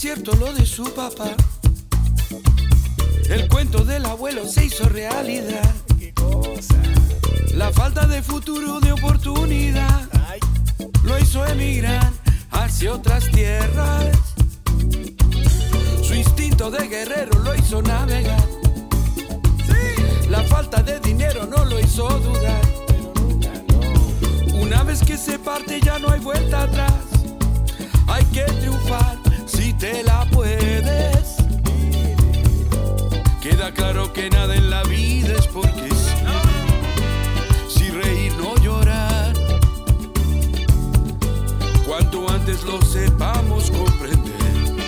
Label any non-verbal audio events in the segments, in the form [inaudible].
cierto lo de su papá. El cuento del abuelo se hizo realidad. La falta de futuro, de oportunidad, lo hizo emigrar hacia otras tierras. Su instinto de guerrero lo hizo navegar. La falta de dinero no lo hizo dudar. Una vez que se parte ya no hay vuelta atrás. Hay que triunfar si te la puedes. Queda claro que nada en la vida es porque sí. Si reír, no llorar. Cuanto antes lo sepamos comprender,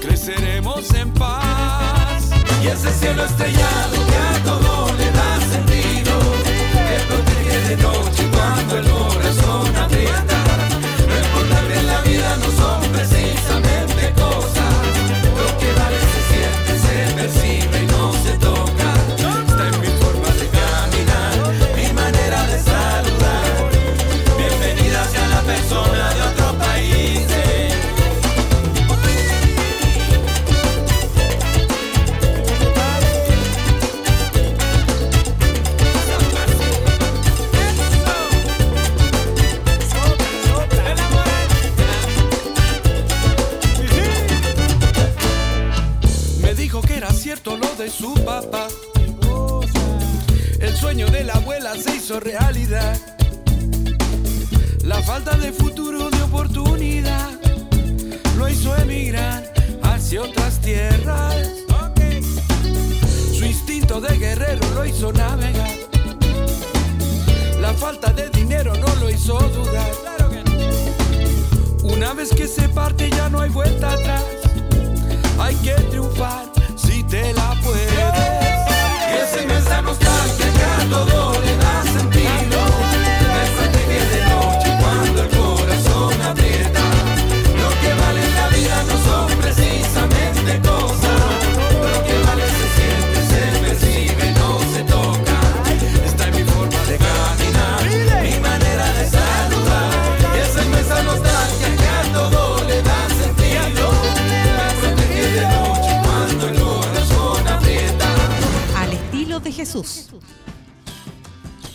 creceremos en paz. Y ese cielo estrellado que a todo le da sentido, que protege de noche cuando el corazón no son precisamente se hizo realidad. La falta de futuro, de oportunidad, lo hizo emigrar hacia otras tierras. Su instinto de guerrero lo hizo navegar. La falta de dinero no lo hizo dudar. Una vez que se parte ya no hay vuelta atrás. Hay que triunfar si te la puedes. Esa inmensa nostalgia que a todo le da sentido.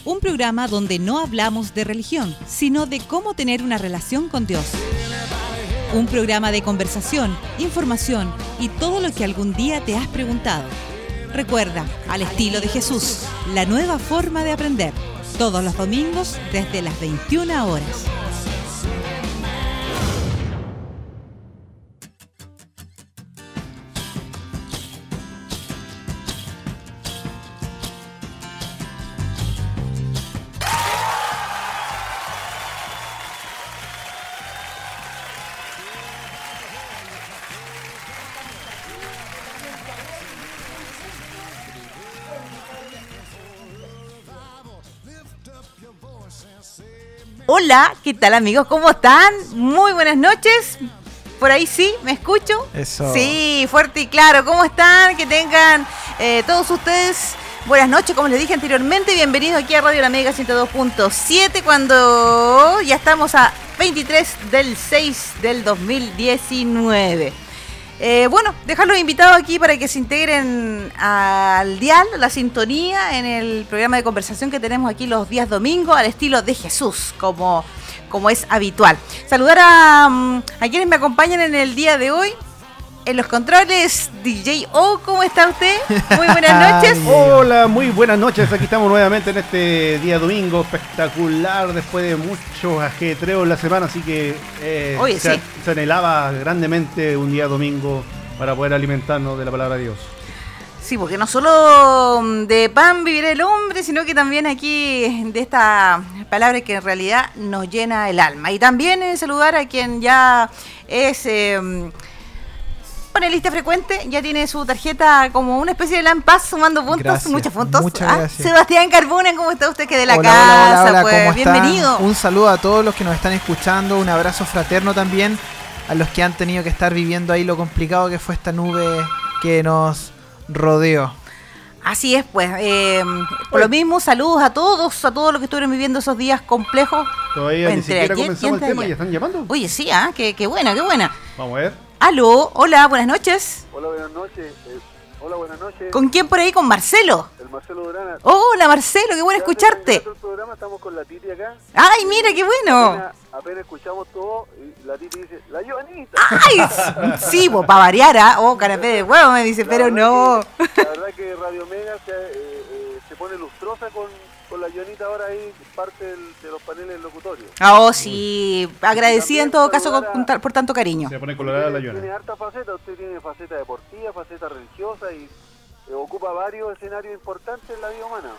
Un programa donde no hablamos de religión, sino de cómo tener una relación con Dios. Un programa de conversación, información y todo lo que algún día te has preguntado. Recuerda, al estilo de Jesús, la nueva forma de aprender. Todos los domingos desde las 21 horas. Hola, ¿qué tal amigos? ¿Cómo están? Muy buenas noches. Por ahí sí, ¿me escucho? Eso. Sí, fuerte y claro. ¿Cómo están? Que tengan eh, todos ustedes buenas noches, como les dije anteriormente. Bienvenidos aquí a Radio La Mega 102.7 cuando ya estamos a 23 del 6 del 2019. Eh, bueno, dejarlos invitados aquí para que se integren al dial, la sintonía, en el programa de conversación que tenemos aquí los días domingos al estilo de Jesús, como, como es habitual. Saludar a, mm, a quienes me acompañan en el día de hoy. En los controles, DJ O, ¿cómo está usted? Muy buenas [laughs] noches. Hola, muy buenas noches. Aquí estamos nuevamente en este día domingo espectacular después de muchos ajetreos en la semana, así que eh, Oye, se, sí. se anhelaba grandemente un día domingo para poder alimentarnos de la palabra de Dios. Sí, porque no solo mm, de pan vivirá el hombre, sino que también aquí de esta palabra que en realidad nos llena el alma. Y también saludar a quien ya es eh, panelista frecuente, ya tiene su tarjeta como una especie de lampaz sumando puntos, Gracias, muchos puntos. muchas Ah, gracias. Sebastián Carbona, ¿cómo está usted que de la Hola, casa? hola, hola, hola, pues, bienvenido. Un saludo a todos los que nos están escuchando, un abrazo fraterno también a los que han tenido que estar viviendo ahí lo complicado que fue esta nube que nos rodeó. Así es, pues. eh, por lo mismo, saludos a todos, a todos los que estuvieron viviendo esos días complejos. Todavía ni Entre siquiera ayer y comenzamos el tema y ya están llamando. Oye, sí, ah, qué, qué buena, qué buena. Vamos a ver. Aló, hola, buenas noches. Hola, buenas noches. Eh, hola, buenas noches. ¿Con quién por ahí? Con Marcelo. El Marcelo Durana. Hola Marcelo, qué bueno Ya escucharte. el programa, estamos con la Titi acá. Ay, mira, qué bueno. Apenas, apenas escuchamos todo y la Titi dice, la Joanita. Ay, sí, pues para variar, ¿ah? Oh, canapé de huevo, me dice, La pero no. que- la verdad que Radio Mega se, eh, eh, se pone lustrosa con, con la Joanita ahora ahí, parte del- de los paneles locutorios. Ah, Oh, sí, agradecida en todo caso con- a- por, tanto cariño. Se pone colorada la Usted Tiene harta faceta, usted tiene faceta deportiva, faceta religiosa y eh, ocupa varios escenarios importantes en la vida humana.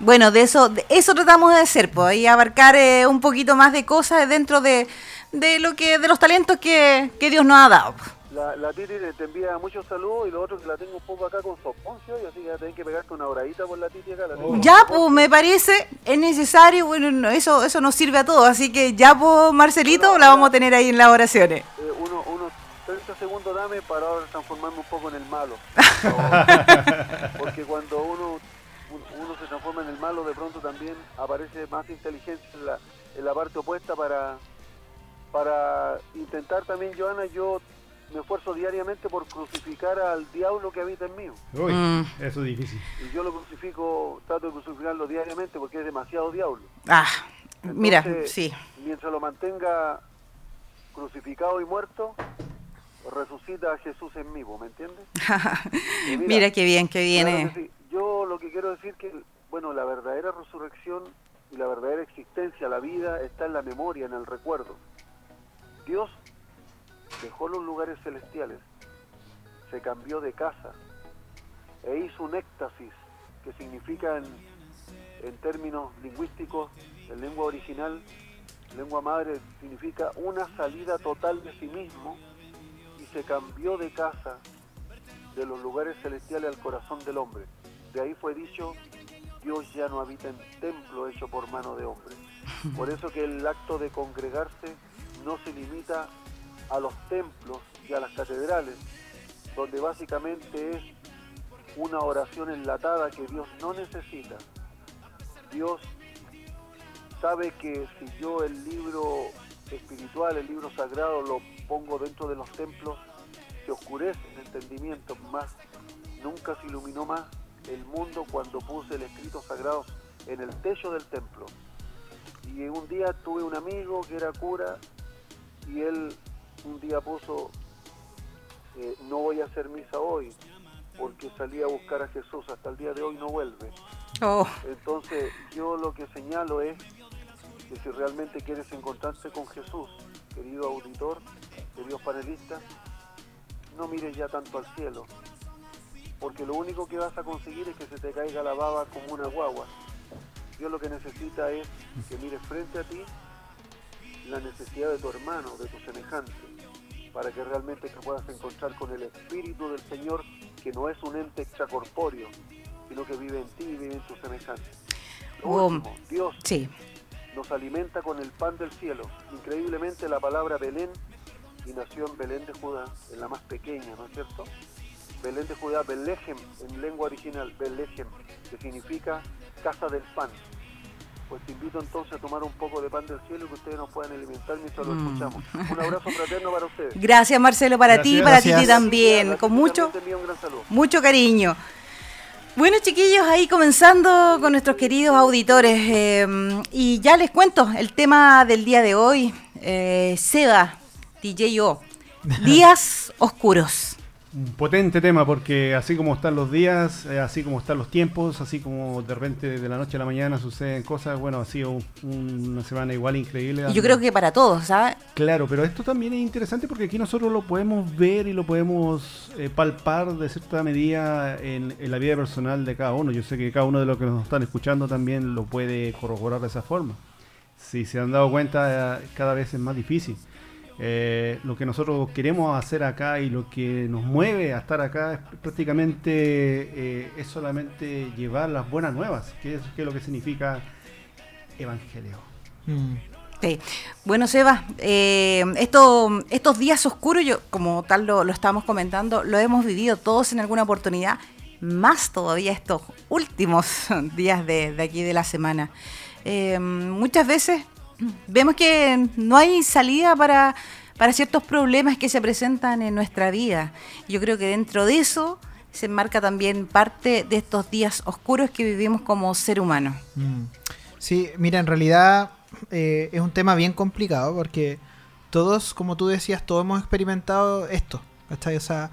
Bueno, de eso, de eso tratamos de hacer, pues, y abarcar eh, un poquito más de cosas dentro de, de lo que, de los talentos que, que Dios nos ha dado. La, la Titi te te envía muchos saludos y lo otro que la tengo un poco acá con soponcio y así que tenés que pegarte una horadita por la Titi acá. La Ya, pues, me parece, es necesario, bueno, no, eso, eso nos sirve a todos, así que ya, pues, Marcelito, la vamos a tener ahí en las oraciones. Eh, uno, unos 30 segundos dame para ahora transformarme un poco en el malo. [laughs] Porque cuando uno, un- uno se transforma en el malo, de pronto también aparece más inteligencia en la, en la parte opuesta para, para intentar también, Joana, yo me esfuerzo diariamente por crucificar al diablo que habita en mí. Uy, Mm. eso es difícil. Y yo lo crucifico, trato de crucificarlo diariamente porque es demasiado diablo. Ah, mira, sí. Mientras lo mantenga crucificado y muerto, resucita a Jesús en mí, ¿vos ¿me entiendes? [laughs] Y Mira qué bien, qué bien. claro eh. que sí. Yo lo que quiero decir que, bueno, la verdadera resurrección y la verdadera existencia, la vida, está en la memoria, en el recuerdo. Dios dejó los lugares celestiales, se cambió de casa e hizo un éxtasis, que significa en, en términos lingüísticos, en lengua original, lengua madre, significa una salida total de sí mismo y se cambió de casa de los lugares celestiales al corazón del hombre. De ahí fue dicho, Dios ya no habita en templo hecho por mano de hombre. [laughs] Por eso que el acto de congregarse no se limita a los templos y a las catedrales, donde básicamente es una oración enlatada que Dios no necesita. Dios sabe que si yo el libro espiritual, el libro sagrado, lo pongo dentro de los templos, se oscurece el entendimiento más, nunca se iluminó más el mundo cuando puse el escrito sagrado en el techo del templo. Y un día tuve un amigo que era cura y él un día puso, eh, no voy a hacer misa hoy porque salí a buscar a Jesús, hasta el día de hoy no vuelve. Oh, Entonces yo lo que señalo es que si realmente quieres encontrarte con Jesús, querido auditor, queridos panelistas, no mires ya tanto al cielo, porque lo único que vas a conseguir es que se te caiga la baba como una guagua. Dios lo que necesita es que mires frente a ti la necesidad de tu hermano, de tu semejante, para que realmente te puedas encontrar con el Espíritu del Señor, que no es un ente extracorpóreo, sino que vive en ti y vive en tu semejante. Lo Oh, último, Dios sí. nos alimenta con el pan del cielo. Increíblemente la palabra Belén, y nació en Belén de Judá, en la más pequeña, ¿no es cierto? Belén de Judá, Belejem, en lengua original, Belejem, que significa casa del pan. Pues te invito entonces a tomar un poco de pan del cielo y que ustedes nos puedan alimentar mientras lo Mm. escuchamos. Un abrazo fraterno para ustedes. Gracias Marcelo para ti y para Gracias. también, con mucho, mucho cariño. Bueno chiquillos, ahí comenzando con nuestros queridos auditores eh, y ya les cuento el tema del día de hoy, eh, Seba, DJO, [laughs] Días Oscuros. Un potente tema porque así como están los días, eh, así como están los tiempos, así como de repente de la noche a la mañana suceden cosas, bueno, ha sido un- una semana igual increíble. Yo creo que para todos, ¿sabes? Claro, pero esto también es interesante porque aquí nosotros lo podemos ver y lo podemos eh, palpar de cierta medida en, en la vida personal de cada uno. Yo sé que cada uno de los que nos están escuchando también lo puede corroborar de esa forma. Si se han dado cuenta, eh, cada vez es más difícil. Eh, lo que nosotros queremos hacer acá y lo que nos mueve a estar acá es prácticamente eh, es solamente llevar las buenas nuevas, que es, que es lo que significa evangelio. Mm. Sí. Bueno, Seba, eh, esto- estos días oscuros, yo, como tal lo, lo estábamos comentando, lo hemos vivido todos en alguna oportunidad, más todavía estos últimos [laughs] días de, de aquí de la semana. Eh, muchas veces vemos que no hay salida para, para ciertos problemas que se presentan en nuestra vida. Yo creo que dentro de eso se enmarca también parte de estos días oscuros que vivimos como ser humano. Mm. Sí, mira, en realidad eh, es un tema bien complicado porque todos, como tú decías, todos hemos experimentado esto. ¿cachai? O sea,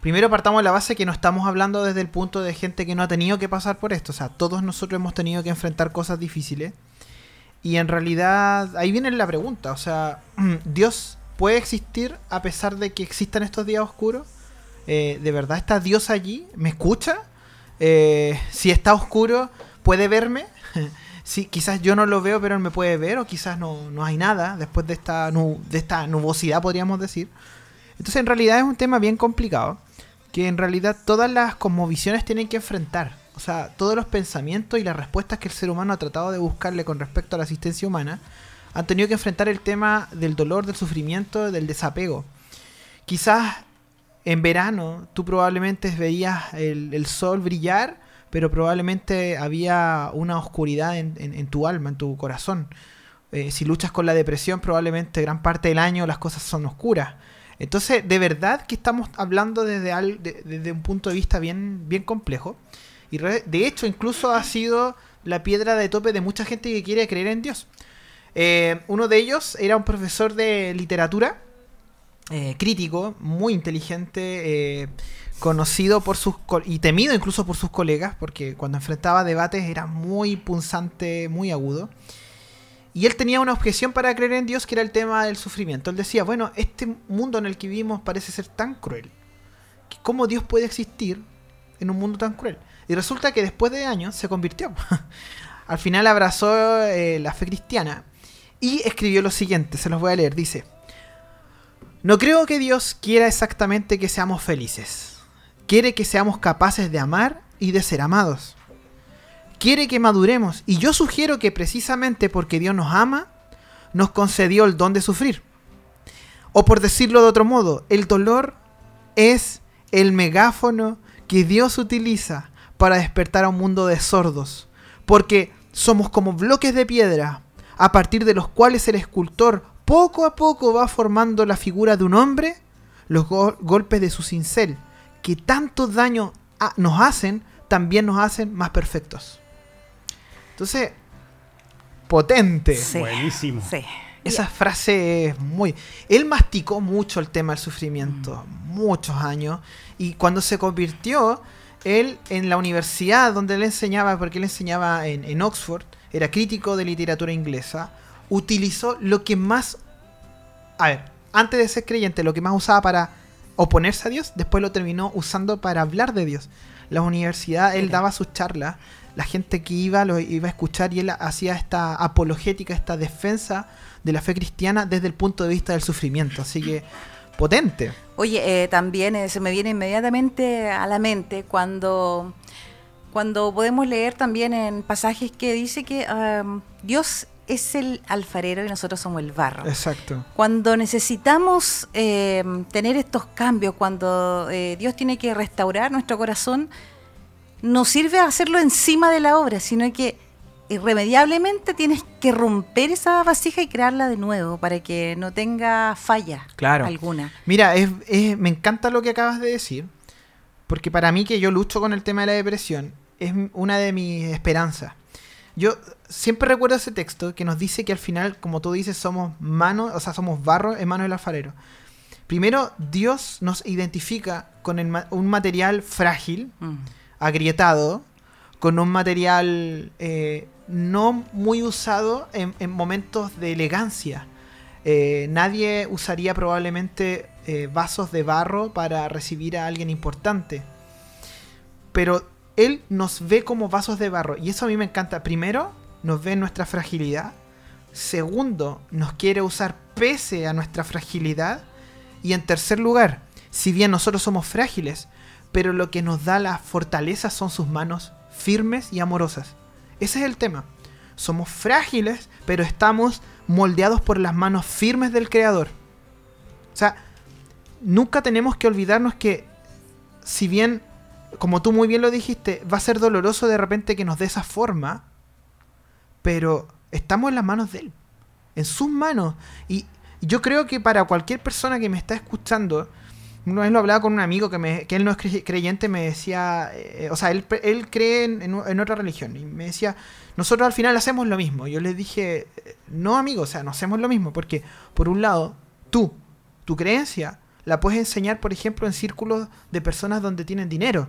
primero partamos de la base que no estamos hablando desde el punto de gente que no ha tenido que pasar por esto. O sea, todos nosotros hemos tenido que enfrentar cosas difíciles. Y en realidad ahí viene la pregunta. O sea, [clears throat] ¿Dios puede existir a pesar de que existan estos días oscuros? Eh, ¿De verdad está Dios allí? ¿Me escucha? Eh, si está oscuro, ¿puede verme? [laughs] sí, quizás yo no lo veo, pero me puede ver, o quizás no, no hay nada después de esta, nu- de esta nubosidad, podríamos decir. Entonces, en realidad es un tema bien complicado, que en realidad todas las cosmovisiones tienen que enfrentar. O sea, todos los pensamientos y las respuestas que el ser humano ha tratado de buscarle con respecto a la asistencia humana han tenido que enfrentar el tema del dolor, del sufrimiento, del desapego. Quizás en verano tú probablemente veías el, sol brillar, pero probablemente había una oscuridad en tu alma, en tu corazón. Eh, si luchas con la depresión, probablemente gran parte del año las cosas son oscuras. Entonces, de verdad que estamos hablando desde, al- de- desde un punto de vista bien, bien complejo. Y de hecho, incluso ha sido la piedra de tope de mucha gente que quiere creer en Dios. Eh, uno de ellos era un profesor de literatura, eh, crítico, muy inteligente, eh, conocido por sus y temido incluso por sus colegas, porque cuando enfrentaba debates era muy punzante, muy agudo. Y él tenía una objeción para creer en Dios que era el tema del sufrimiento. Él decía, bueno, este mundo en el que vivimos parece ser tan cruel. ¿Cómo Dios puede existir en un mundo tan cruel? Y resulta que después de años se convirtió. [laughs] Al final abrazó eh, la fe cristiana y escribió lo siguiente, se los voy a leer. Dice, no creo que Dios quiera exactamente que seamos felices. Quiere que seamos capaces de amar y de ser amados. Quiere que maduremos. Y yo sugiero que precisamente porque Dios nos ama, nos concedió el don de sufrir. O por decirlo de otro modo, el dolor es el megáfono que Dios utiliza para despertar a un mundo de sordos. Porque somos como bloques de piedra, a partir de los cuales el escultor poco a poco va formando la figura de un hombre, los go- golpes de su cincel, que tanto daño nos hacen, también nos hacen más perfectos. Entonces, potente. Sí. Buenísimo. Sí. Esa frase es muy... Él masticó mucho el tema del sufrimiento, muchos años, y cuando se convirtió, él en la universidad donde él enseñaba, porque él enseñaba en, en Oxford, era crítico de literatura inglesa, utilizó lo que más... A ver, antes de ser creyente, lo que más usaba para oponerse a Dios, después lo terminó usando para hablar de Dios. La universidad, él daba sus charlas, la gente que iba lo iba a escuchar y él hacía esta apologética, esta defensa de la fe cristiana desde el punto de vista del sufrimiento. Así que potente. Oye, eh, también eh, se me viene inmediatamente a la mente cuando, cuando podemos leer también en pasajes que dice que um, Dios es el alfarero y nosotros somos el barro. Exacto. Cuando necesitamos eh, tener estos cambios, cuando eh, Dios tiene que restaurar nuestro corazón, no sirve hacerlo encima de la obra, sino que irremediablemente tienes que romper esa vasija y crearla de nuevo para que no tenga falla Claro. alguna. Mira, es- es- me encanta lo que acabas de decir, porque para mí que yo lucho con el tema de la depresión, es una de mis esperanzas. Yo siempre recuerdo ese texto que nos dice que al final, como tú dices, somos manos, o sea, somos barro en manos del alfarero. Primero, Dios nos identifica con el un material frágil, Mm. agrietado, con un material eh, no muy usado en, en momentos de elegancia. Eh, nadie usaría probablemente eh, vasos de barro para recibir a alguien importante. Pero Él nos ve como vasos de barro. Y eso a mí me encanta. Primero, nos ve nuestra fragilidad. Segundo, nos quiere usar pese a nuestra fragilidad. Y en tercer lugar, si bien nosotros somos frágiles, pero lo que nos da la fortaleza son sus manos firmes y amorosas. Ese es el tema. Somos frágiles, pero estamos moldeados por las manos firmes del Creador. O sea, nunca tenemos que olvidarnos que, si bien, como tú muy bien lo dijiste, va a ser doloroso de repente que nos dé esa forma, pero estamos en las manos de Él, en sus manos. Y yo creo que para cualquier persona que me está escuchando, una vez lo hablaba con un amigo que, me, él no es cre- creyente, me decía, eh, o sea, él, él cree en, en- otra religión, y me decía, nosotros al final hacemos lo mismo. Yo le dije, eh, no amigo, o sea, no hacemos lo mismo, porque por un lado, tú, tu creencia, la puedes enseñar, por ejemplo, en círculos de personas donde tienen dinero,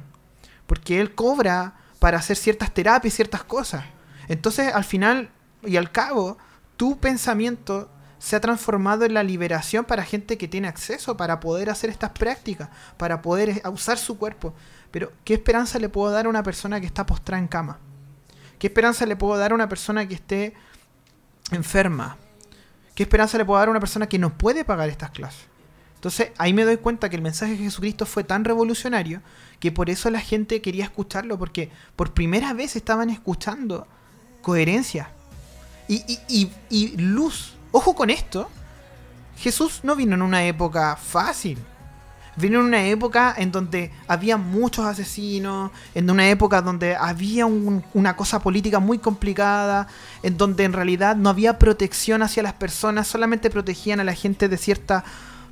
porque él cobra para hacer ciertas terapias ciertas cosas. Entonces, al final y al cabo, tu pensamiento se ha transformado en la liberación para gente que tiene acceso para poder hacer estas prácticas, para poder eh, usar su cuerpo. Pero, ¿qué esperanza le puedo dar a una persona que está postrada en cama? ¿Qué esperanza le puedo dar a una persona que esté enferma? ¿Qué esperanza le puedo dar a una persona que no puede pagar estas clases? Entonces ahí me doy cuenta que el mensaje de Jesucristo fue tan revolucionario que por eso la gente quería escucharlo, porque por primera vez estaban escuchando coherencia y, y- y- y luz. Ojo con esto, Jesús no vino en una época fácil. Vino en una época en donde había muchos asesinos, en una época donde había un- una cosa política muy complicada, en donde en realidad no había protección hacia las personas, solamente protegían a la gente de cierta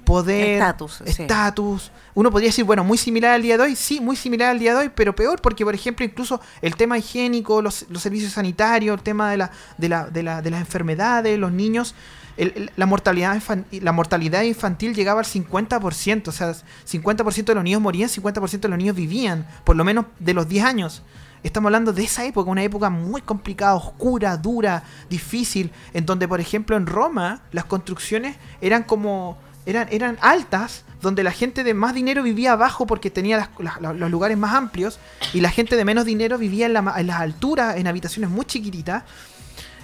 poder, Estatus, sí. estatus. Uno podría decir, bueno, muy similar al día de hoy, sí, muy similar al día de hoy, pero peor porque, por ejemplo, incluso el tema higiénico, los, los servicios sanitarios, el tema de, la, de, la, de, la- de las enfermedades, los niños, el- el- la, mortalidad la mortalidad infantil llegaba al 50%, o sea, 50% de los niños morían, 50% de los niños vivían, por lo menos de los 10 años. Estamos hablando de esa época, una época muy complicada, oscura, dura, difícil, en donde, por ejemplo, en Roma las construcciones eran como eran, eran altas, donde la gente de más dinero vivía abajo porque tenía las- las- la- los lugares más amplios, y la gente de menos dinero vivía en, la en las alturas, en habitaciones muy chiquititas.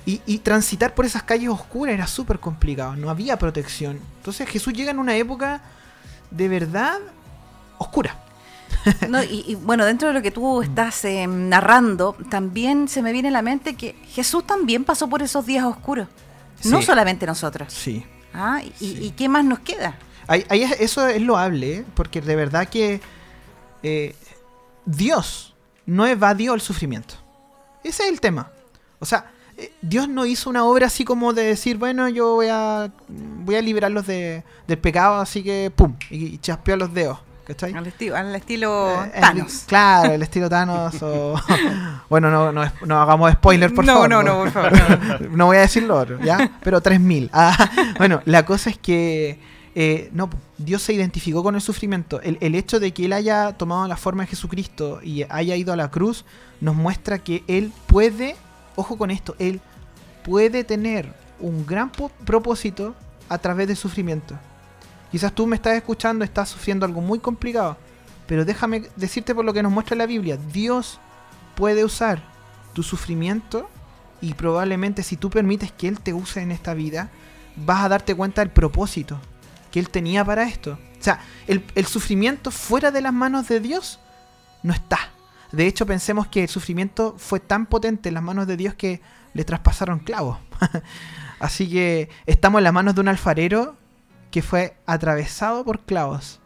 Y, y transitar por esas calles oscuras era súper complicado, no había protección. Entonces Jesús llega en una época de verdad oscura. No, y, y, bueno, dentro de lo que tú estás eh, narrando, también se me viene a la mente que Jesús también pasó por esos días oscuros. No solamente nosotros. Sí. Ah, y, Sí. y qué más nos queda? Ahí- ahí es- eso es loable, ¿eh? porque de verdad que eh, Dios no evadió el sufrimiento. Ese es el tema. O sea, eh, Dios no hizo una obra así como de decir, bueno, yo voy a, voy a liberarlos de, del pecado, así que pum, y, y chaspeó los dedos. ¿Cachai? Al, esti- al estilo Eh, el- Thanos. claro, el estilo Thanos o... [laughs] bueno, no, no, no hagamos spoiler, por no, favor. no, no, por favor. no, no. no [laughs] voy a decir lo otro, ¿ya? Pero 3000. Ah, [laughs] bueno, la cosa es que eh, no, Dios se identificó con el sufrimiento. El, el hecho de que Él haya tomado la forma de Jesucristo y haya ido a la cruz nos muestra que Él puede, ojo con esto, Él puede tener un gran propósito a través del sufrimiento. Quizás tú me estás escuchando, estás sufriendo algo muy complicado, pero déjame decirte por lo que nos muestra la Biblia, Dios puede usar tu sufrimiento y probablemente si tú permites que Él te use en esta vida, vas a darte cuenta del propósito que Él tenía para esto. O sea, el, el sufrimiento fuera de las manos de Dios no está. De hecho, pensemos que el sufrimiento fue tan potente en las manos de Dios que le traspasaron clavos. [laughs] Así que estamos en las manos de un alfarero que fue atravesado por clavos.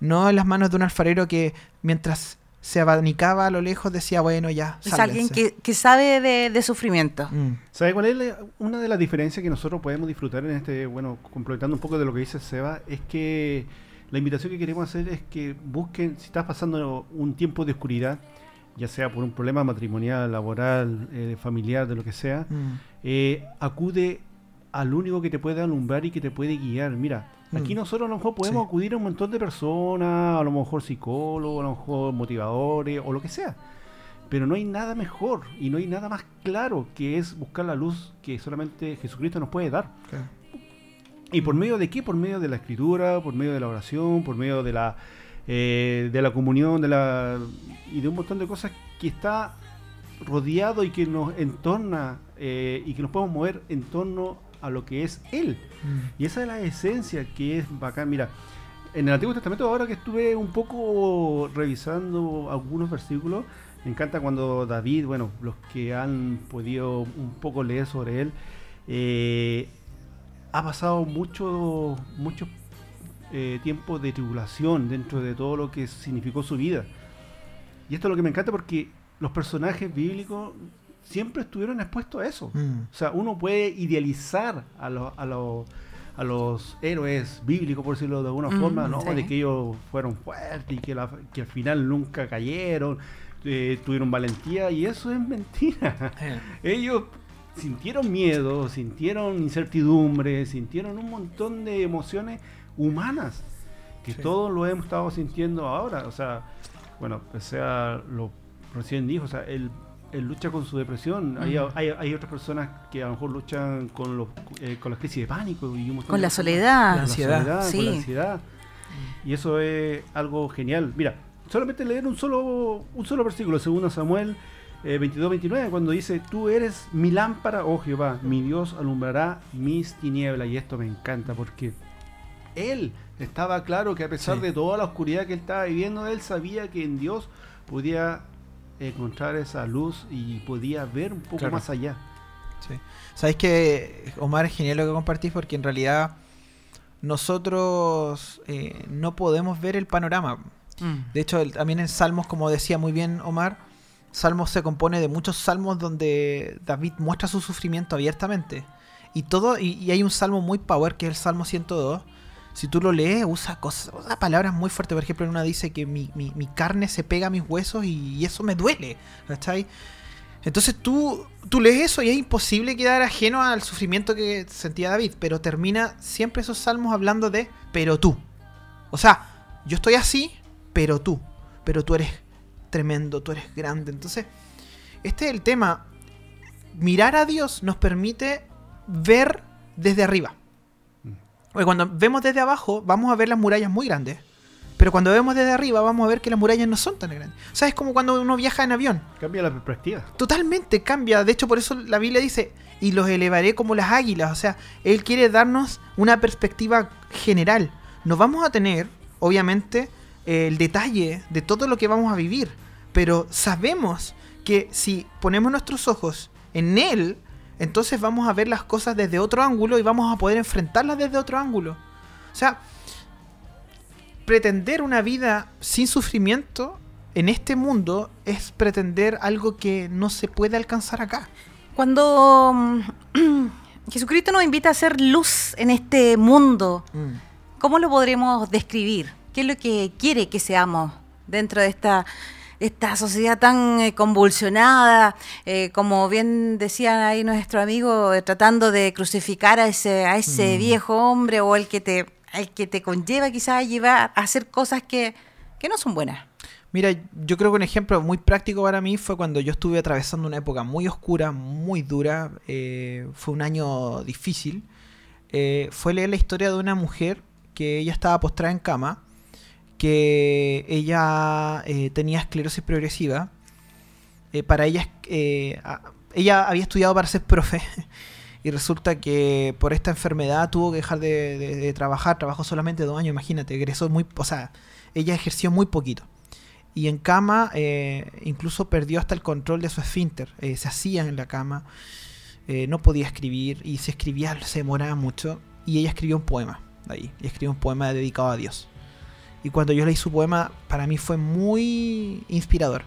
No en las manos de un alfarero que mientras se abanicaba a lo lejos decía, bueno, ya. Es alguien sálvense". que, que sabe de, de sufrimiento. Mm. ¿Sabe cuál es la- una de las diferencias que nosotros podemos disfrutar en este, bueno, complementando un poco de lo que dice Seba, es que la invitación que queremos hacer es que busquen, si estás pasando un tiempo de oscuridad, ya sea por un problema matrimonial, laboral, eh, familiar, de lo que sea, Mm. eh, acude al único que te puede alumbrar y que te puede guiar. Mira, aquí Mm. nosotros a lo mejor podemos Sí. acudir a un montón de personas, a lo mejor psicólogos, a lo mejor motivadores o lo que sea. Pero no hay nada mejor y no hay nada más claro que es buscar la luz que solamente Jesucristo nos puede dar. ¿Y por medio de qué? Por medio de la escritura, por medio de la oración, por medio de la, eh, de la comunión de la, y de un montón de cosas que está rodeado y que nos entorna eh, y que nos podemos mover en torno a lo que es Él. Mm. Y esa es la esencia que es bacán. Mira, en el Antiguo Testamento, ahora que estuve un poco revisando algunos versículos, me encanta cuando David, bueno, los que han podido un poco leer sobre él, eh, ha pasado mucho, mucho eh, tiempo de tribulación dentro de todo lo que significó su vida. Y esto es lo que me encanta porque los personajes bíblicos siempre estuvieron expuestos a eso. Mm. O sea, uno puede idealizar a, los a, los- a los héroes bíblicos, por decirlo de alguna Mm, forma, ¿no? sí. De que ellos fueron fuertes y que, la- que al final nunca cayeron, eh, tuvieron valentía, y eso es mentira. Eh, [laughs] Ellos sintieron miedo, sintieron incertidumbre, sintieron un montón de emociones humanas que Sí. todos lo hemos estado sintiendo ahora. O sea, bueno, o sea, lo recién dijo, o sea, él, él lucha con su depresión. Hay, hay, hay otras personas que a lo mejor luchan con, los, eh, con la crisis de pánico y un Con la soledad. La Con ansiedad. soledad, con la ansiedad. Y eso es algo genial. Mira, solamente leer un solo, un solo versículo, segundo Samuel eh, 22-29, cuando dice, tú eres mi lámpara, oh Jehová, mi Dios alumbrará mis tinieblas. Y esto me encanta porque él estaba claro que a pesar Sí. de toda la oscuridad que él estaba viviendo, él sabía que en Dios podía encontrar esa luz y podía ver un poco Claro. más allá. sí. Sabéis que Omar es genial lo que compartís porque en realidad nosotros eh, no podemos ver el panorama. Mm. De hecho, el- también en Salmos, como decía muy bien Omar, Salmos se compone de muchos salmos donde David muestra su sufrimiento abiertamente. Y todo y, y hay un salmo muy power que es el Salmo 102. Si tú lo lees, usa cosas, usa palabras muy fuertes. Por ejemplo, en una dice que mi, mi- mi carne se pega a mis huesos y, eso me duele. ¿Cachai? Entonces tú, tú lees eso y es imposible quedar ajeno al sufrimiento que sentía David. Pero termina siempre esos salmos hablando de pero tú. O sea, yo estoy así, pero tú. Pero tú eres tremendo, tú eres grande. Entonces, este es el tema. Mirar a Dios nos permite ver desde arriba. Porque cuando vemos desde abajo, vamos a ver las murallas muy grandes. Pero cuando vemos desde arriba, vamos a ver que las murallas no son tan grandes. O sea, es como cuando uno viaja en avión. Cambia la perspectiva. Totalmente cambia. De hecho, por eso la Biblia dice, y los elevaré como las águilas. O sea, Él quiere darnos una perspectiva general. No vamos a tener, obviamente, el detalle de todo lo que vamos a vivir. Pero sabemos que si ponemos nuestros ojos en Él, entonces vamos a ver las cosas desde otro ángulo y vamos a poder enfrentarlas desde otro ángulo. O sea, pretender una vida sin sufrimiento en este mundo es pretender algo que no se puede alcanzar acá. Cuando mm, [clears throat] Jesucristo nos invita a ser luz en este mundo, ¿cómo lo podremos describir? ¿Qué es lo que quiere que seamos dentro de esta, esta sociedad tan eh, convulsionada? Eh, como bien decía ahí nuestro amigo, eh, tratando de crucificar a ese, a ese Mm. viejo hombre o el que te, el que te conlleva quizás a llevar a hacer cosas que, que no son buenas. Mira, yo creo que un ejemplo muy práctico para mí fue cuando yo estuve atravesando una época muy oscura, muy dura. fue un año difícil. fue leer la historia de una mujer que ella estaba postrada en cama, que ella eh, tenía esclerosis progresiva. eh, para ella, eh, ella había estudiado para ser profe. [laughs] Y resulta que por esta enfermedad tuvo que dejar de, trabajar. Trabajó solamente dos años, imagínate. Egresó muy. O sea, ella ejerció muy poquito. Y en cama, eh, incluso perdió hasta el control de su esfínter. Se hacía en la cama. no podía escribir. Y si escribía, se demoraba mucho. Y ella escribió un poema. Ahí. Y escribió un poema dedicado a Dios. Y cuando yo leí su poema, para mí fue muy inspirador.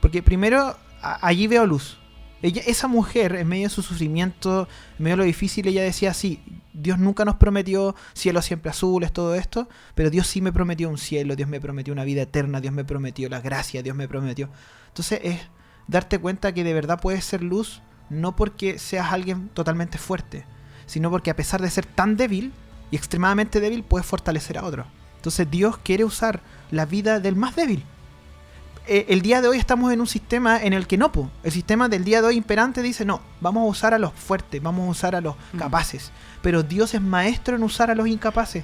Porque primero, allí veo luz. Ella, esa mujer, en medio de su sufrimiento, en medio de lo difícil, ella decía, sí, Dios nunca nos prometió cielos siempre azules, todo esto, pero Dios sí me prometió un cielo, Dios me prometió una vida eterna, Dios me prometió la gracia, Dios me prometió. Entonces es darte cuenta que de verdad puedes ser luz, no porque seas alguien totalmente fuerte, sino porque a pesar de ser tan débil y extremadamente débil, puedes fortalecer a otro. Entonces Dios quiere usar la vida del más débil eh, el día de hoy estamos en un sistema en el que no, po. el sistema del día de hoy imperante dice no, vamos a usar a los fuertes, vamos a usar a los Mm. capaces, pero Dios es maestro en usar a los incapaces.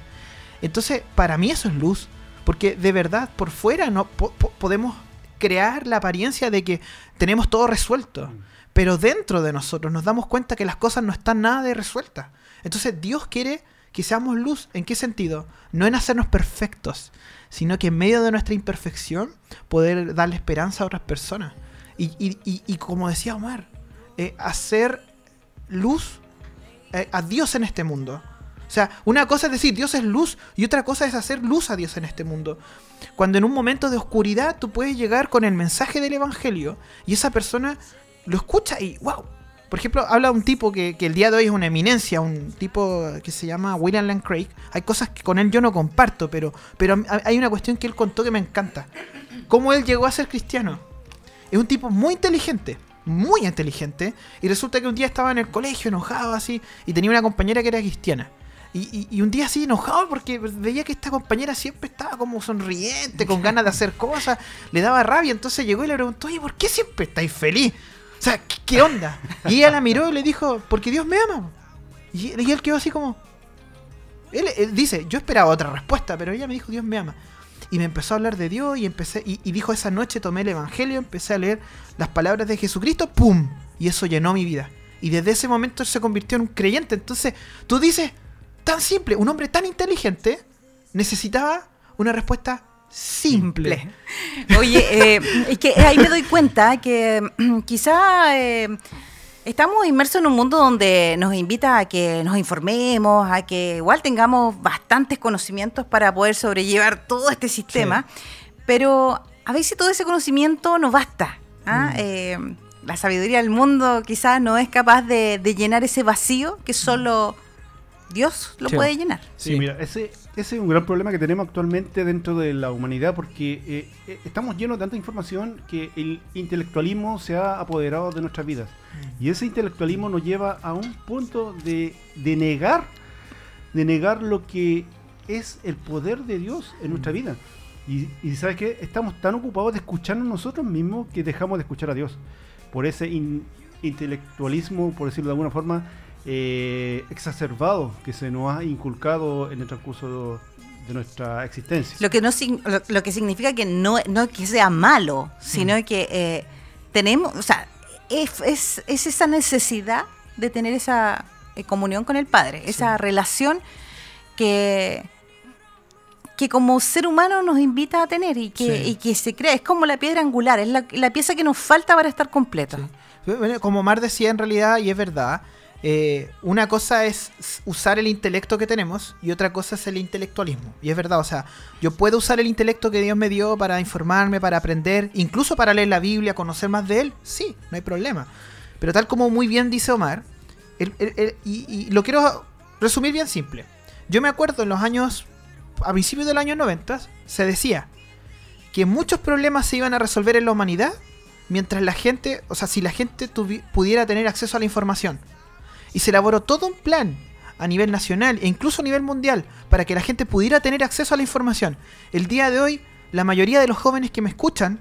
Entonces, para mí eso es luz, porque de verdad por fuera no po- po- podemos crear la apariencia de que tenemos todo resuelto, pero dentro de nosotros nos damos cuenta que las cosas no están nada de resueltas. Entonces, Dios quiere que seamos luz, ¿en qué sentido? No en hacernos perfectos, sino que en medio de nuestra imperfección poder darle esperanza a otras personas. Y, como decía Omar, eh, hacer luz eh, a Dios en este mundo. O sea, una cosa es decir Dios es luz y otra cosa es hacer luz a Dios en este mundo. Cuando en un momento de oscuridad tú puedes llegar con el mensaje del Evangelio y esa persona lo escucha y wow, Por ejemplo, habla un tipo que, el día de hoy es una eminencia, un tipo que se llama William Lane Craig. Hay cosas que con él yo no comparto, pero, pero hay una cuestión que él contó que me encanta. ¿Cómo él llegó a ser cristiano? Es un tipo muy inteligente, muy inteligente. Y resulta que un día estaba en el colegio enojado así y tenía una compañera que era cristiana. Y, y- y un día así enojado porque veía que esta compañera siempre estaba como sonriente, con ganas de hacer cosas, le daba rabia. Entonces llegó y le preguntó, oye, ¿por qué siempre estáis feliz? O sea, ¿qué, onda? Y ella la miró y le dijo, porque Dios me ama. Y, y él quedó así como... Él, él dice, yo esperaba otra respuesta, pero ella me dijo, Dios me ama. Y me empezó a hablar de Dios y empecé y, y dijo esa noche tomé el Evangelio, empecé a leer las palabras de Jesucristo, ¡pum! Y eso llenó mi vida. Y desde ese momento él se convirtió en un creyente. Entonces, tú dices, tan simple, un hombre tan inteligente necesitaba una respuesta simple. Oye, eh, es que ahí me doy cuenta que mm, quizá eh, estamos inmersos en un mundo donde nos invita a que nos informemos, a que igual tengamos bastantes conocimientos para poder sobrellevar todo este sistema, pero a veces todo ese conocimiento no basta. ¿ah? Eh, la sabiduría del mundo quizás no es capaz de, de llenar ese vacío que solo Dios lo Sí. puede llenar. Sí, Sí. mira, ese, ese es un gran problema que tenemos actualmente dentro de la humanidad porque eh, eh, estamos llenos de tanta información que el intelectualismo se ha apoderado de nuestras vidas. Y ese intelectualismo nos lleva a un punto de, de negar, de negar lo que es el poder de Dios en nuestra vida. Y, y ¿sabes qué? Estamos tan ocupados de escucharnos nosotros mismos que dejamos de escuchar a Dios. Por ese in- intelectualismo, por decirlo de alguna forma, eh, exacerbado que se nos ha inculcado en el transcurso de nuestra existencia. Lo que no lo, lo que significa que no, no que sea malo, sino que eh, tenemos, o sea, es, es- es esa necesidad de tener esa eh, comunión con el Padre, esa relación que que como ser humano nos invita a tener y que, Sí. y que se crea, es como la piedra angular, es la, la pieza que nos falta para estar completo. Como Mar decía en realidad, y es verdad, eh, una cosa es usar el intelecto que tenemos y otra cosa es el intelectualismo. Y es verdad, o sea, yo puedo usar el intelecto que Dios me dio para informarme, para aprender, incluso para leer la Biblia, conocer más de Él, sí, no hay problema. Pero tal como muy bien dice Omar, el- y, lo quiero resumir bien simple. Yo me acuerdo en los años, a principios del año 90, se decía que muchos problemas se iban a resolver en la humanidad mientras la gente, o sea, si la gente pudiera tener acceso a la información. Y se elaboró todo un plan a nivel nacional e incluso a nivel mundial para que la gente pudiera tener acceso a la información. El día de hoy, la mayoría de los jóvenes que me escuchan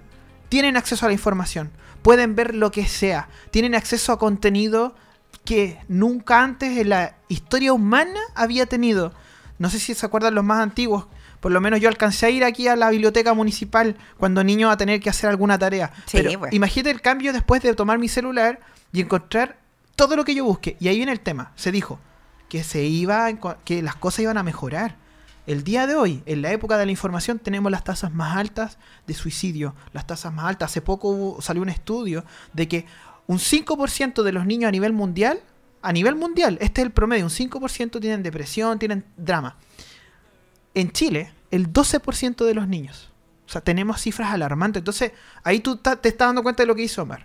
tienen acceso a la información. Pueden ver lo que sea. Tienen acceso a contenido que nunca antes en la historia humana había tenido. No sé si se acuerdan los más antiguos. Por lo menos yo alcancé a ir aquí a la biblioteca municipal cuando niño a tener que hacer alguna tarea. Sí, Pero pues. imagínate el cambio después de tomar mi celular y encontrar todo lo que yo busque. Y ahí viene el tema. Se dijo que se iba que las cosas iban a mejorar. El día de hoy, en la época de la información, tenemos las tasas más altas de suicidio, las tasas más altas. Hace poco salió un estudio de que un 5% de los niños a nivel mundial, a nivel mundial, este es el promedio, un 5% tienen depresión, tienen drama. En Chile, el 12% de los niños. O sea, tenemos cifras alarmantes. Entonces, ahí tú te estás dando cuenta de lo que hizo Omar.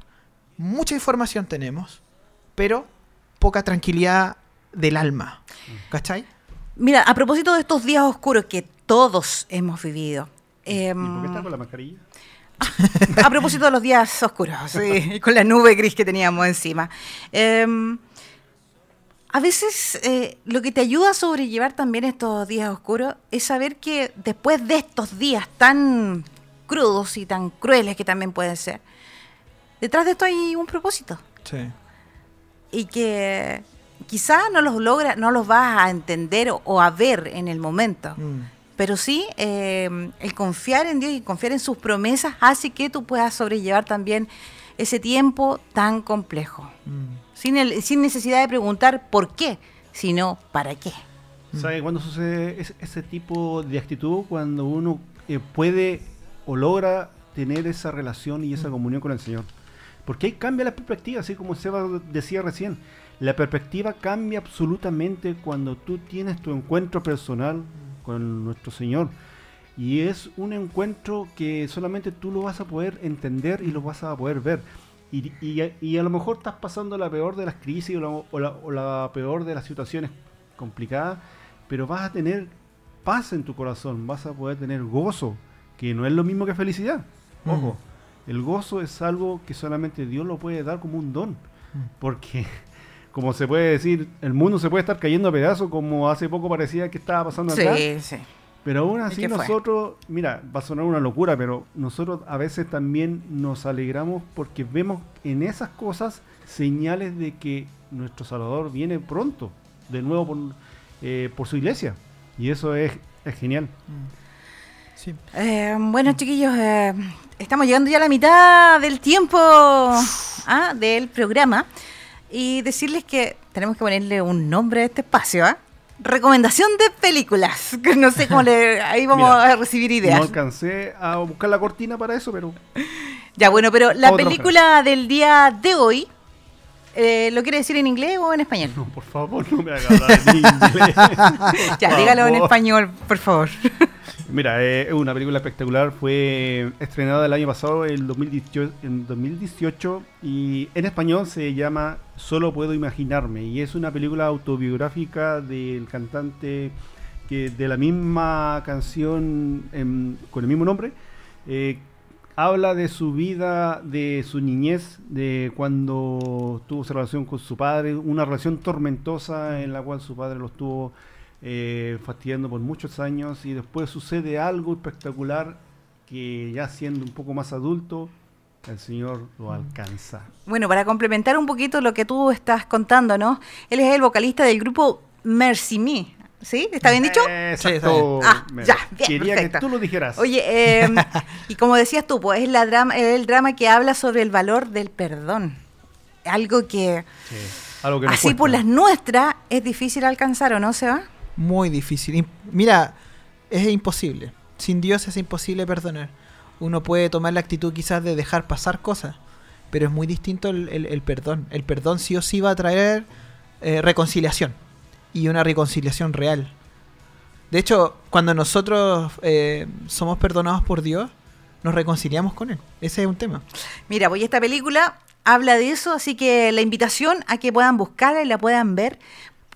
Mucha información tenemos, pero poca tranquilidad del alma. ¿Cachai? Mira, a propósito de estos días oscuros que todos hemos vivido. ¿Y por em, qué está con la mascarilla? [laughs] A propósito de los días oscuros, sí, y [laughs] con la nube gris que teníamos encima. Em, a veces eh, lo que te ayuda a sobrellevar también estos días oscuros es saber que después de estos días tan crudos y tan crueles que también pueden ser, detrás de esto hay un propósito Sí. Y que quizá no los logra, no los vas a entender o, o a ver en el momento. Mm. Pero sí, eh, el confiar en Dios y confiar en sus promesas hace que tú puedas sobrellevar también ese tiempo tan complejo. Mm. Sin, el- sin necesidad de preguntar por qué, sino para qué. ¿Sabe cuándo sucede ese, ese tipo de actitud? Cuando uno eh, puede o logra tener esa relación y esa comunión con el Señor. Porque ahí cambia la perspectiva, así como Seba decía recién. La perspectiva cambia absolutamente cuando tú tienes tu encuentro personal con nuestro Señor. Y es un encuentro que solamente tú lo vas a poder entender y lo vas a poder ver. y, a lo mejor estás pasando la peor de las crisis o o la peor de las situaciones complicadas, pero vas a tener paz en tu corazón, vas a poder tener gozo, que no es lo mismo que felicidad. Ojo, el gozo es algo que solamente Dios lo puede dar como un don, porque [laughs] como se puede decir, el mundo se puede estar cayendo a pedazos como hace poco parecía que estaba pasando acá. Sí, sí. Pero aún así fue? nosotros, mira, va a sonar una locura, pero nosotros a veces también nos alegramos porque vemos en esas cosas señales de que nuestro Salvador viene pronto, de nuevo por, eh, por su iglesia. Y eso es, es genial. Sí. Eh, bueno, chiquillos, eh, estamos llegando ya a la mitad del tiempo ah, del programa y decirles que tenemos que ponerle un nombre a este espacio, ¿ah? Recomendación de películas. [laughs] No sé cómo le. Ahí vamos Mira, a recibir No ideas. alcancé a buscar la cortina para eso, pero [laughs] Ya, bueno, pero la Otro película del día de hoy, eh, ¿lo quiere decir en inglés o en español? no, por favor, no me haga hablar en inglés. [laughs] Ya, dígalo en español, por favor. Mira, eh, es una película espectacular. Fue estrenada el año pasado, el 2018, en 2018, y en español se llama Solo puedo imaginarme. Y es una película autobiográfica del cantante que de la misma canción em, con el mismo nombre. eh, habla de su vida, de su niñez, de cuando tuvo esa relación con su padre, una relación tormentosa en la cual su padre lo estuvo eh, fastidiando por muchos años y después sucede algo espectacular que ya siendo un poco más adulto, el Señor lo alcanza. Bueno, para complementar un poquito lo que tú estás contando, ¿no? Él es el vocalista del grupo Mercy Me. ¿Sí? ¿Está bien dicho? Exacto. Ah, ya, bien, Quería perfecto. que tú lo dijeras. Oye, eh, y como decías tú, pues es la drama, es el drama que habla sobre el valor del perdón. Algo que Sí, algo que nos así cuesta. por las nuestras es difícil alcanzar, ¿o no, Seba? Muy difícil. Mira, es imposible. Sin Dios es imposible perdonar. Uno puede tomar la actitud quizás de dejar pasar cosas, pero es muy distinto el, el- perdón. El perdón sí o sí va a traer eh, reconciliación y una reconciliación real. De hecho, cuando nosotros eh, somos perdonados por Dios, nos reconciliamos con Él. Ese es un tema. Mira, pues esta película habla de eso, así que la invitación a que puedan buscarla y la puedan ver.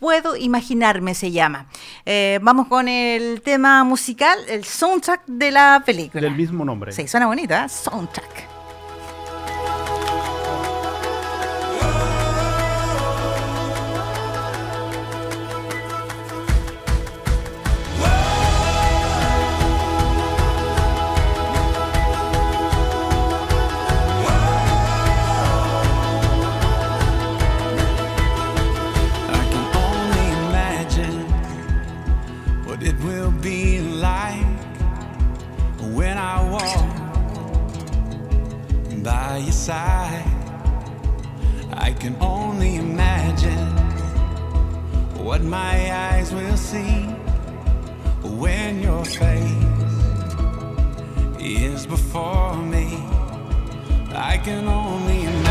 Puedo imaginarme se llama. Eh, vamos con el tema musical, el soundtrack de la película. Del mismo nombre. Sí, suena bonita, ¿eh? soundtrack. By your side. I can only imagine what my eyes will see when your face is before me. I can only imagine.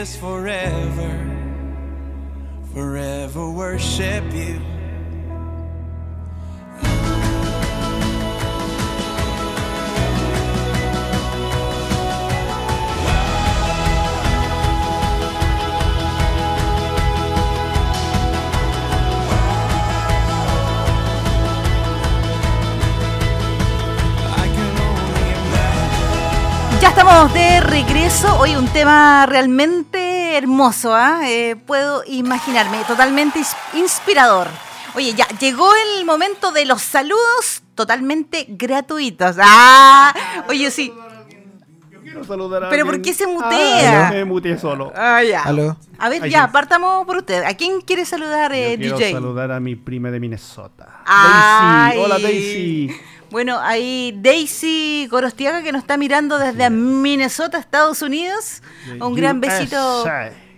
Is forever, forever worship you. De regreso. Hoy un tema realmente hermoso, ¿ah? Eh, puedo imaginarme, totalmente ins- inspirador. Oye, ya llegó el momento de los saludos totalmente gratuitos. Ah, oye, sí. Yo quiero saludar a Pero ¿por qué se mutea? Ah, me muteé solo. Ah, ya. Aló. A ver, ya, partamos por usted. ¿A quién quiere saludar, eh, Yo quiero DJ? saludar a mi prima de Minnesota. Ay. Daisy. Hola Daisy. Bueno, ahí Daisy Gorostiaga que nos está mirando desde Minnesota, Estados Unidos. De Un gran besito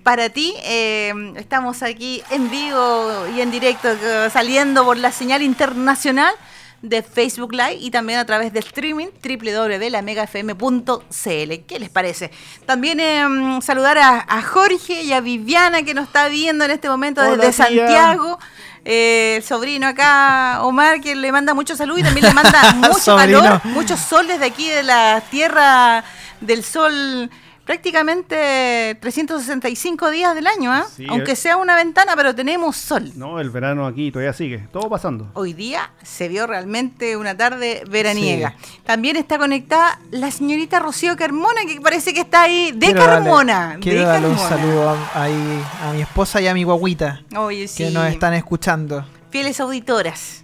para ti. Eh, estamos aquí en vivo y en directo, eh, saliendo por la señal internacional de Facebook Live y también a través del streaming www.lamegafm.cl. ¿Qué les parece? También eh, saludar a, a Jorge y a Viviana que nos está viendo en este momento Hola, desde tía. Santiago. Eh, el sobrino acá, Omar, que le manda mucho salud y también le manda [laughs] mucho calor, muchos soles de aquí de la tierra del sol prácticamente 365 días del año, ¿ah? Sí, aunque eh. sea una ventana, pero tenemos sol. No, el verano aquí todavía sigue. Todo pasando. Hoy día se vio realmente una tarde veraniega. También está conectada la señorita Rocío Carmona, que parece que está ahí de Quiero darle- Carmona. quiero de darle un saludo a, ahí a mi esposa y a mi guaguita Oye, sí. que nos están escuchando. fieles auditoras.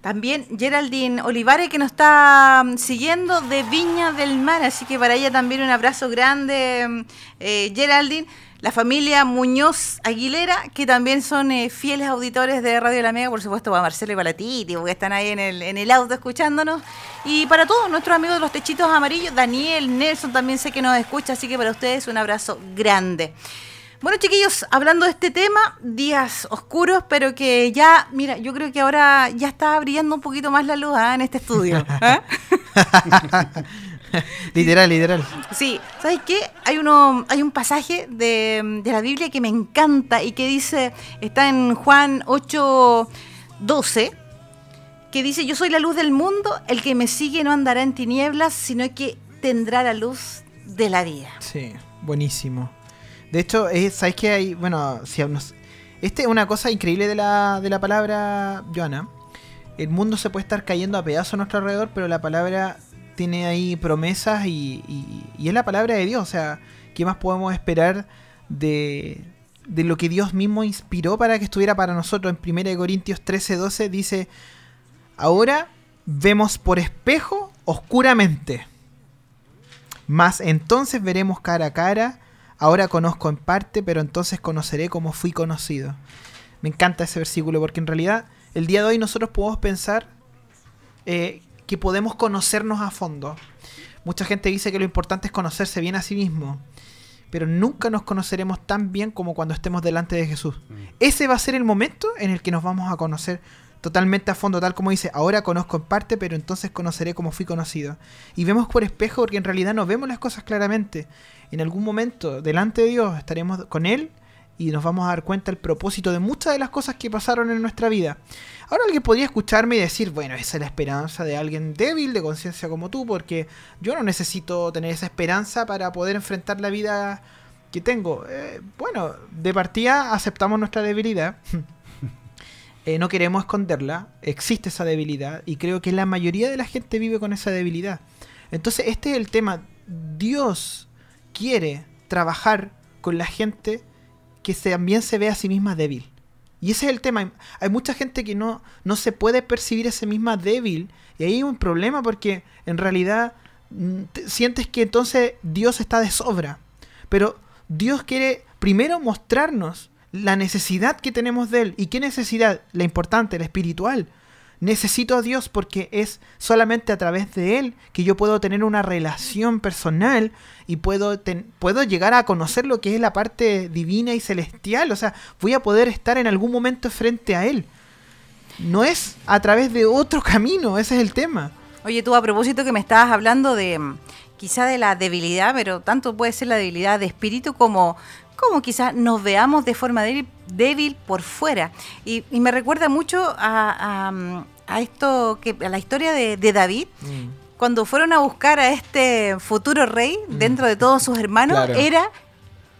También Geraldine Olivares que nos está mm, siguiendo de Viña del Mar, así que para ella también un abrazo grande, mm, eh, Geraldine. La familia Muñoz Aguilera, que también son eh, fieles auditores de Radio La Mega, por supuesto, para Marcelo y para Titi, porque están ahí en el, en el auto escuchándonos. Y para todos nuestros amigos de los techitos amarillos, Daniel, Nelson también sé que nos escucha, así que para ustedes un abrazo grande. Bueno, chiquillos, hablando de este tema, días oscuros, pero que ya, mira, yo creo que ahora ya está brillando un poquito más la luz ¿ah? en este estudio. ¿ah? [laughs] literal, literal. Sí, ¿sabes qué? Hay uno, hay un pasaje de, de la Biblia que me encanta y que dice, está en Juan 8, 12, que dice, yo soy la luz del mundo, el que me sigue no andará en tinieblas, sino que tendrá la luz de la vida. Sí, buenísimo. De hecho, es, ¿sabes qué hay? Bueno, si este es una cosa increíble de la, de la palabra, Joana. El mundo se puede estar cayendo a pedazos a nuestro alrededor, pero la palabra tiene ahí promesas y, y- y es la palabra de Dios. O sea, ¿qué más podemos esperar de, de lo que Dios mismo inspiró para que estuviera para nosotros? En 1 Corintios 13, 12 dice, ahora vemos por espejo oscuramente. Mas entonces veremos cara a cara. Ahora conozco en parte, pero entonces conoceré como fui conocido. Me encanta ese versículo porque en realidad el día de hoy nosotros podemos pensar eh, que podemos conocernos a fondo. Mucha gente dice que lo importante es conocerse bien a sí mismo, pero nunca nos conoceremos tan bien como cuando estemos delante de Jesús. Ese va a ser el momento en el que nos vamos a conocer totalmente a fondo, tal como dice, ahora conozco en parte, pero entonces conoceré como fui conocido. Y vemos por espejo porque en realidad no vemos las cosas claramente. En algún momento, delante de Dios, estaremos con Él y nos vamos a dar cuenta el propósito de muchas de las cosas que pasaron en nuestra vida. Ahora alguien podría escucharme y decir, bueno, esa es la esperanza de alguien débil, de conciencia como tú, porque yo no necesito tener esa esperanza para poder enfrentar la vida que tengo. Eh, bueno, de partida aceptamos nuestra debilidad. [laughs] Eh, no queremos esconderla, existe esa debilidad y creo que la mayoría de la gente vive con esa debilidad. Entonces este es el tema. Dios quiere trabajar con la gente que también se ve a sí misma débil. Y ese es el tema. Hay mucha gente que no, no se puede percibir a sí misma débil. Y ahí hay un problema porque en realidad mm, te- sientes que entonces Dios está de sobra. Pero Dios quiere primero mostrarnos la necesidad que tenemos de Él. ¿Y qué necesidad? La importante, la espiritual. Necesito a Dios porque es solamente a través de Él que yo puedo tener una relación personal y puedo, puedo llegar a conocer lo que es la parte divina y celestial. O sea, voy a poder estar en algún momento frente a Él. No es a través de otro camino, ese es el tema. Oye, tú a propósito que me estabas hablando de mm, quizá de la debilidad, pero tanto puede ser la debilidad de espíritu como, como quizás nos veamos de forma débil, débil por fuera. Y, y me recuerda mucho a, a- a esto, que a la historia de, de David, Mm. cuando fueron a buscar a este futuro rey dentro de todos sus hermanos, Claro. era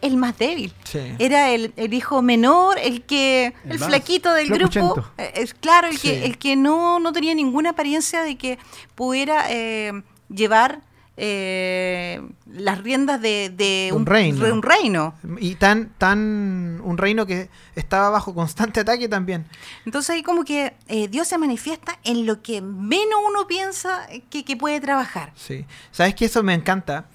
el más débil. Sí. Era el, el hijo menor, el que, el, flaquito del grupo, eh, es claro, el Sí. que, el que no, no tenía ninguna apariencia de que pudiera eh, llevar eh, las riendas de, de Un reino. un reino. Y tan, tan un reino que estaba bajo constante ataque también. Entonces ahí como que eh, Dios se manifiesta en lo que menos uno piensa que, que puede trabajar. Sí. ¿Sabes que Eso me encanta.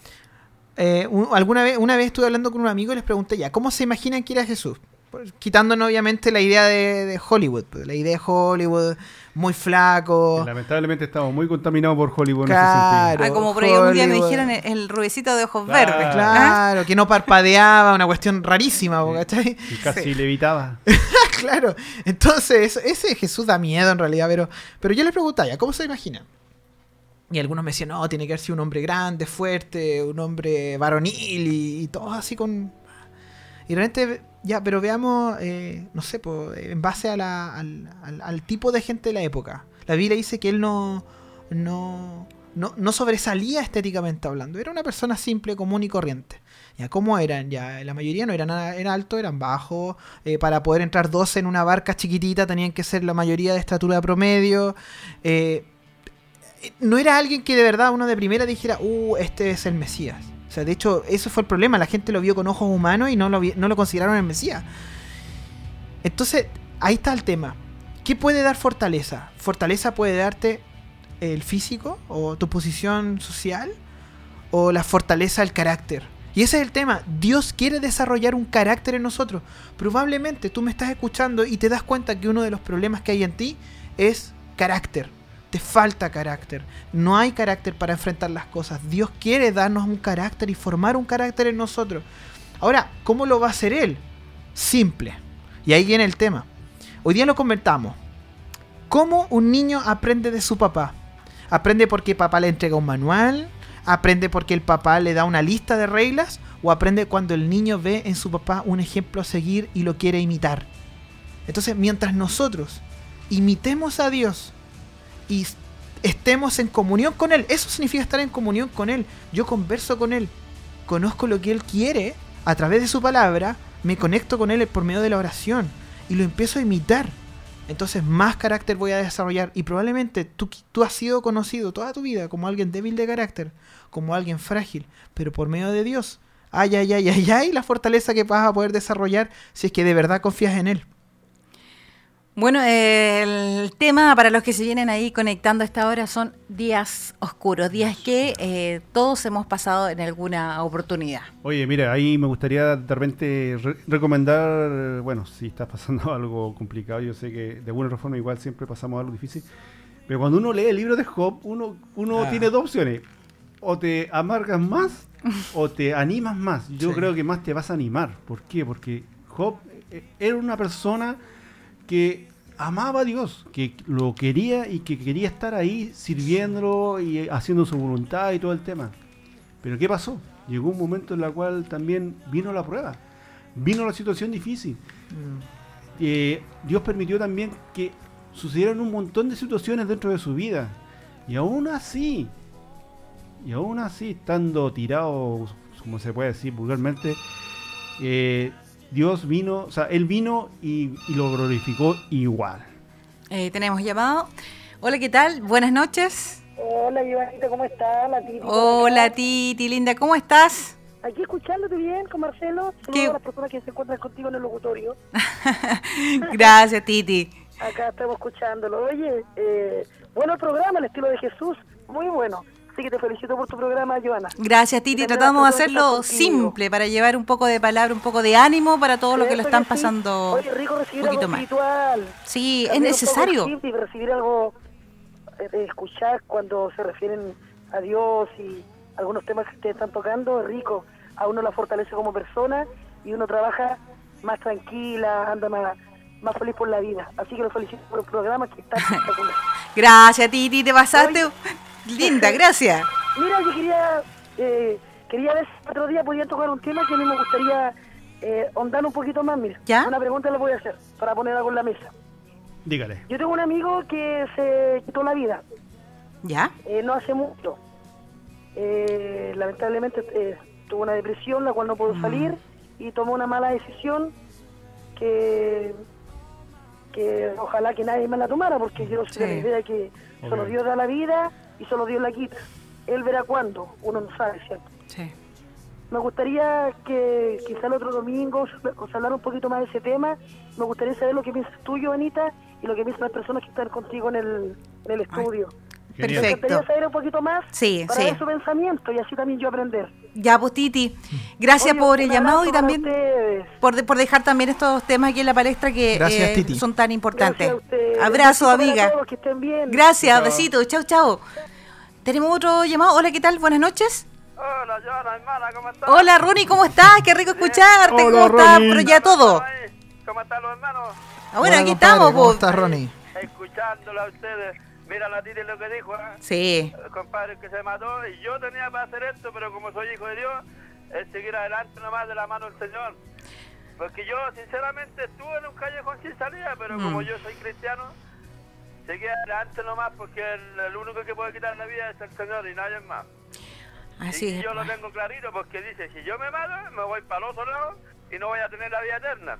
Eh, un- alguna vez, una vez estuve hablando con un amigo y les pregunté ya, ¿cómo se imaginan que era Jesús? Pues, quitándonos obviamente la idea de, de Hollywood. pues, La idea de Hollywood, muy flaco. Lamentablemente estamos muy contaminados por Hollywood Claro. Ah, como por ahí un día me dijeron el, el rubecito de ojos Claro. verdes. ¿ah? Claro, que no parpadeaba, una cuestión rarísima, ¿cachai? en ese sentido. Y casi levitaba. [laughs] claro. Entonces, ese Jesús da miedo en realidad, pero, pero yo les preguntaba, ya, ¿cómo se imaginan? Y algunos me decían, no, tiene que haber sido un hombre grande, fuerte, un hombre varonil y, y todos así con... Y realmente, ya, pero veamos, eh, no sé, po, en base al, al- al tipo de gente de la época. La Biblia dice que él no, no, no, no sobresalía estéticamente hablando. Era una persona simple, común y corriente. Ya, ¿cómo eran? Ya, la mayoría no eran, eran altos, eran bajos. Eh, para poder entrar 12 en una barca chiquitita tenían que ser la mayoría de estatura promedio. Eh, no era alguien que de verdad uno de primera dijera, uh, este es el Mesías. Sea, de hecho, eso fue el problema. La gente lo vio con ojos humanos y no lo, no lo consideraron el Mesías. Entonces, ahí está el tema. ¿Qué puede dar fortaleza? Fortaleza puede darte el físico o tu posición social o la fortaleza del carácter. Y ese es el tema. Dios quiere desarrollar un carácter en nosotros. Probablemente tú me estás escuchando y te das cuenta que uno de los problemas que hay en ti es carácter. Te falta carácter. No hay carácter para enfrentar las cosas. Dios quiere darnos un carácter y formar un carácter en nosotros. Ahora, ¿cómo lo va a hacer Él? Simple. Y ahí viene el tema. Hoy día lo comentamos. ¿Cómo un niño aprende de su papá? ¿Aprende porque papá le entrega un manual? ¿Aprende porque el papá le da una lista de reglas? ¿O aprende cuando el niño ve en su papá un ejemplo a seguir y lo quiere imitar? Entonces, mientras nosotros imitemos a Dios y estemos en comunión con Él, eso significa estar en comunión con Él. Yo converso con Él, conozco lo que Él quiere a través de su palabra, me conecto con Él por medio de la oración y lo empiezo a imitar. Entonces más carácter voy a desarrollar y probablemente tú, tú has sido conocido toda tu vida como alguien débil de carácter, como alguien frágil, pero por medio de Dios, ay, ay, ay, ay, ay, la fortaleza que vas a poder desarrollar si es que de verdad confías en Él. Bueno, el tema para los que se vienen ahí conectando a esta hora son días oscuros, días que eh, todos hemos pasado en alguna oportunidad. Oye, mira, ahí me gustaría de repente re- recomendar, bueno, si estás pasando [laughs] algo complicado, yo sé que de alguna otra forma igual siempre pasamos algo difícil, pero cuando uno lee el libro de Job, uno, uno Ah. tiene dos opciones, o te amargas más [laughs] o te animas más. Yo Sí. creo que más te vas a animar. ¿Por qué? Porque Job eh, era una persona que amaba a Dios, que lo quería y que quería estar ahí sirviéndolo y haciendo su voluntad y todo el tema. Pero ¿qué pasó? Llegó un momento en el cual también vino la prueba, vino la situación difícil. Eh, Dios permitió también que sucedieran un montón de situaciones dentro de su vida. Y aún así, y aún así, estando tirado, como se puede decir vulgarmente, eh, Dios vino, o sea, Él vino y, y lo glorificó igual. Eh, tenemos llamado. Hola, ¿qué tal? Buenas noches. Hola, Giovanita, ¿cómo estás? La Titi. Hola, Titi, linda, ¿cómo estás? Aquí escuchándote bien con Marcelo. ¿Qué? Saludos a las personas que se encuentran contigo en el locutorio. [laughs] Gracias, Titi. Acá estamos escuchándolo. Oye, eh, bueno el programa, el estilo de Jesús. Muy bueno. Así que te felicito por tu programa, Giovanna. Gracias, Titi. Tratamos de hacerlo simple para llevar un poco de palabra, un poco de ánimo para todos los que lo están sí. pasando Oye, rico recibir un poquito algo más. Sí, es También necesario. y recibir algo, eh, escuchar cuando se refieren a Dios y algunos temas que ustedes están tocando, es rico. A uno la fortalece como persona y uno trabaja más tranquila, anda más, más feliz por la vida. Así que lo felicito por el programa que está [laughs] espectacular. Gracias, Titi, te pasaste. Linda, gracias. Mira, yo quería eh, quería ver si otro día podía tocar un tema que a mí me gustaría eh, ahondar un poquito más. Mira, ¿Ya? una pregunta le voy a hacer para poner algo en la mesa. Dígale. Yo tengo un amigo que se quitó la vida ¿Ya? eh, no hace mucho. Eh, lamentablemente eh, tuvo una depresión, la cual no pudo salir y tomó una mala decisión que, que ojalá que nadie más la tomara, porque yo soy de la idea que solo. Dios da la vida y solo Dios la quita. Él verá cuándo, uno no sabe, ¿cierto? Sí. Me gustaría que quizá el otro domingo os hablar un poquito más de ese tema. Me gustaría saber lo que piensas tú, Joanita, y lo que piensan las personas que están contigo en el, en el estudio. Genial. Perfecto. gustaría saber un poquito más Sí, para sí. ver su pensamiento y así también yo aprender. Ya, pues Titi, gracias Oye, por el llamado y también por, de- por dejar también estos temas aquí en la palestra que Gracias, eh, Titi. son tan importantes. Gracias a ustedes. Abrazo, amiga. todos, que estén bien. Gracias, Chao. besitos, chao, chao. Tenemos otro llamado. Hola, ¿qué tal? Buenas noches. Hola, Joana, hermana, ¿cómo estás? Hola, Ronnie, ¿cómo estás? Qué rico escucharte. Hola, ¿Cómo estás? Pero ya todo. ¿Cómo están los hermanos? Ah, bueno, Hola, aquí compadre, estamos, ¿Cómo estás, Ronnie? Escuchándola a ustedes. Mira la Titi lo que dijo, ¿eh? Sí, El compadre que se mató. Y yo tenía para hacer esto, pero como soy hijo de Dios, es seguir adelante nomás de la mano del Señor. Porque yo, sinceramente, estuve en un callejón sin salida, pero como Mm. yo soy cristiano, seguí adelante nomás porque el, el único que puede quitar la vida es el Señor y nadie más. así y es. yo lo tengo clarito porque dice, si yo me mato, me voy para el otro lado y no voy a tener la vida eterna.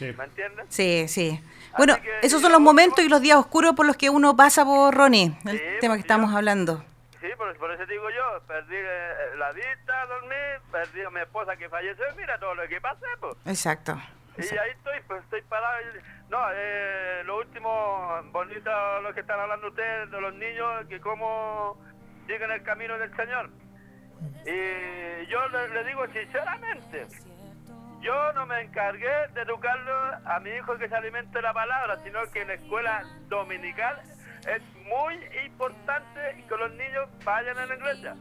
Sí. ¿Me entiendes? Sí, sí. Bueno, que- esos son lo los momentos y los días oscuros por los que uno pasa por Ronnie, el Sí, tema que estamos yo- hablando. Sí, por, por eso digo yo, perdí eh, la vista, dormí, perdí a mi esposa que falleció, mira todo lo que pasé, pues. Exacto. Y ahí estoy, pues estoy parado. y- No, eh, lo último, bonito lo que están hablando ustedes de los niños, que cómo siguen el camino del Señor. Y yo le, le digo sinceramente, yo no me encargué de educarlo a mi hijo que se alimente de la palabra, sino que en la escuela dominical es muy importante que los niños vayan a la iglesia.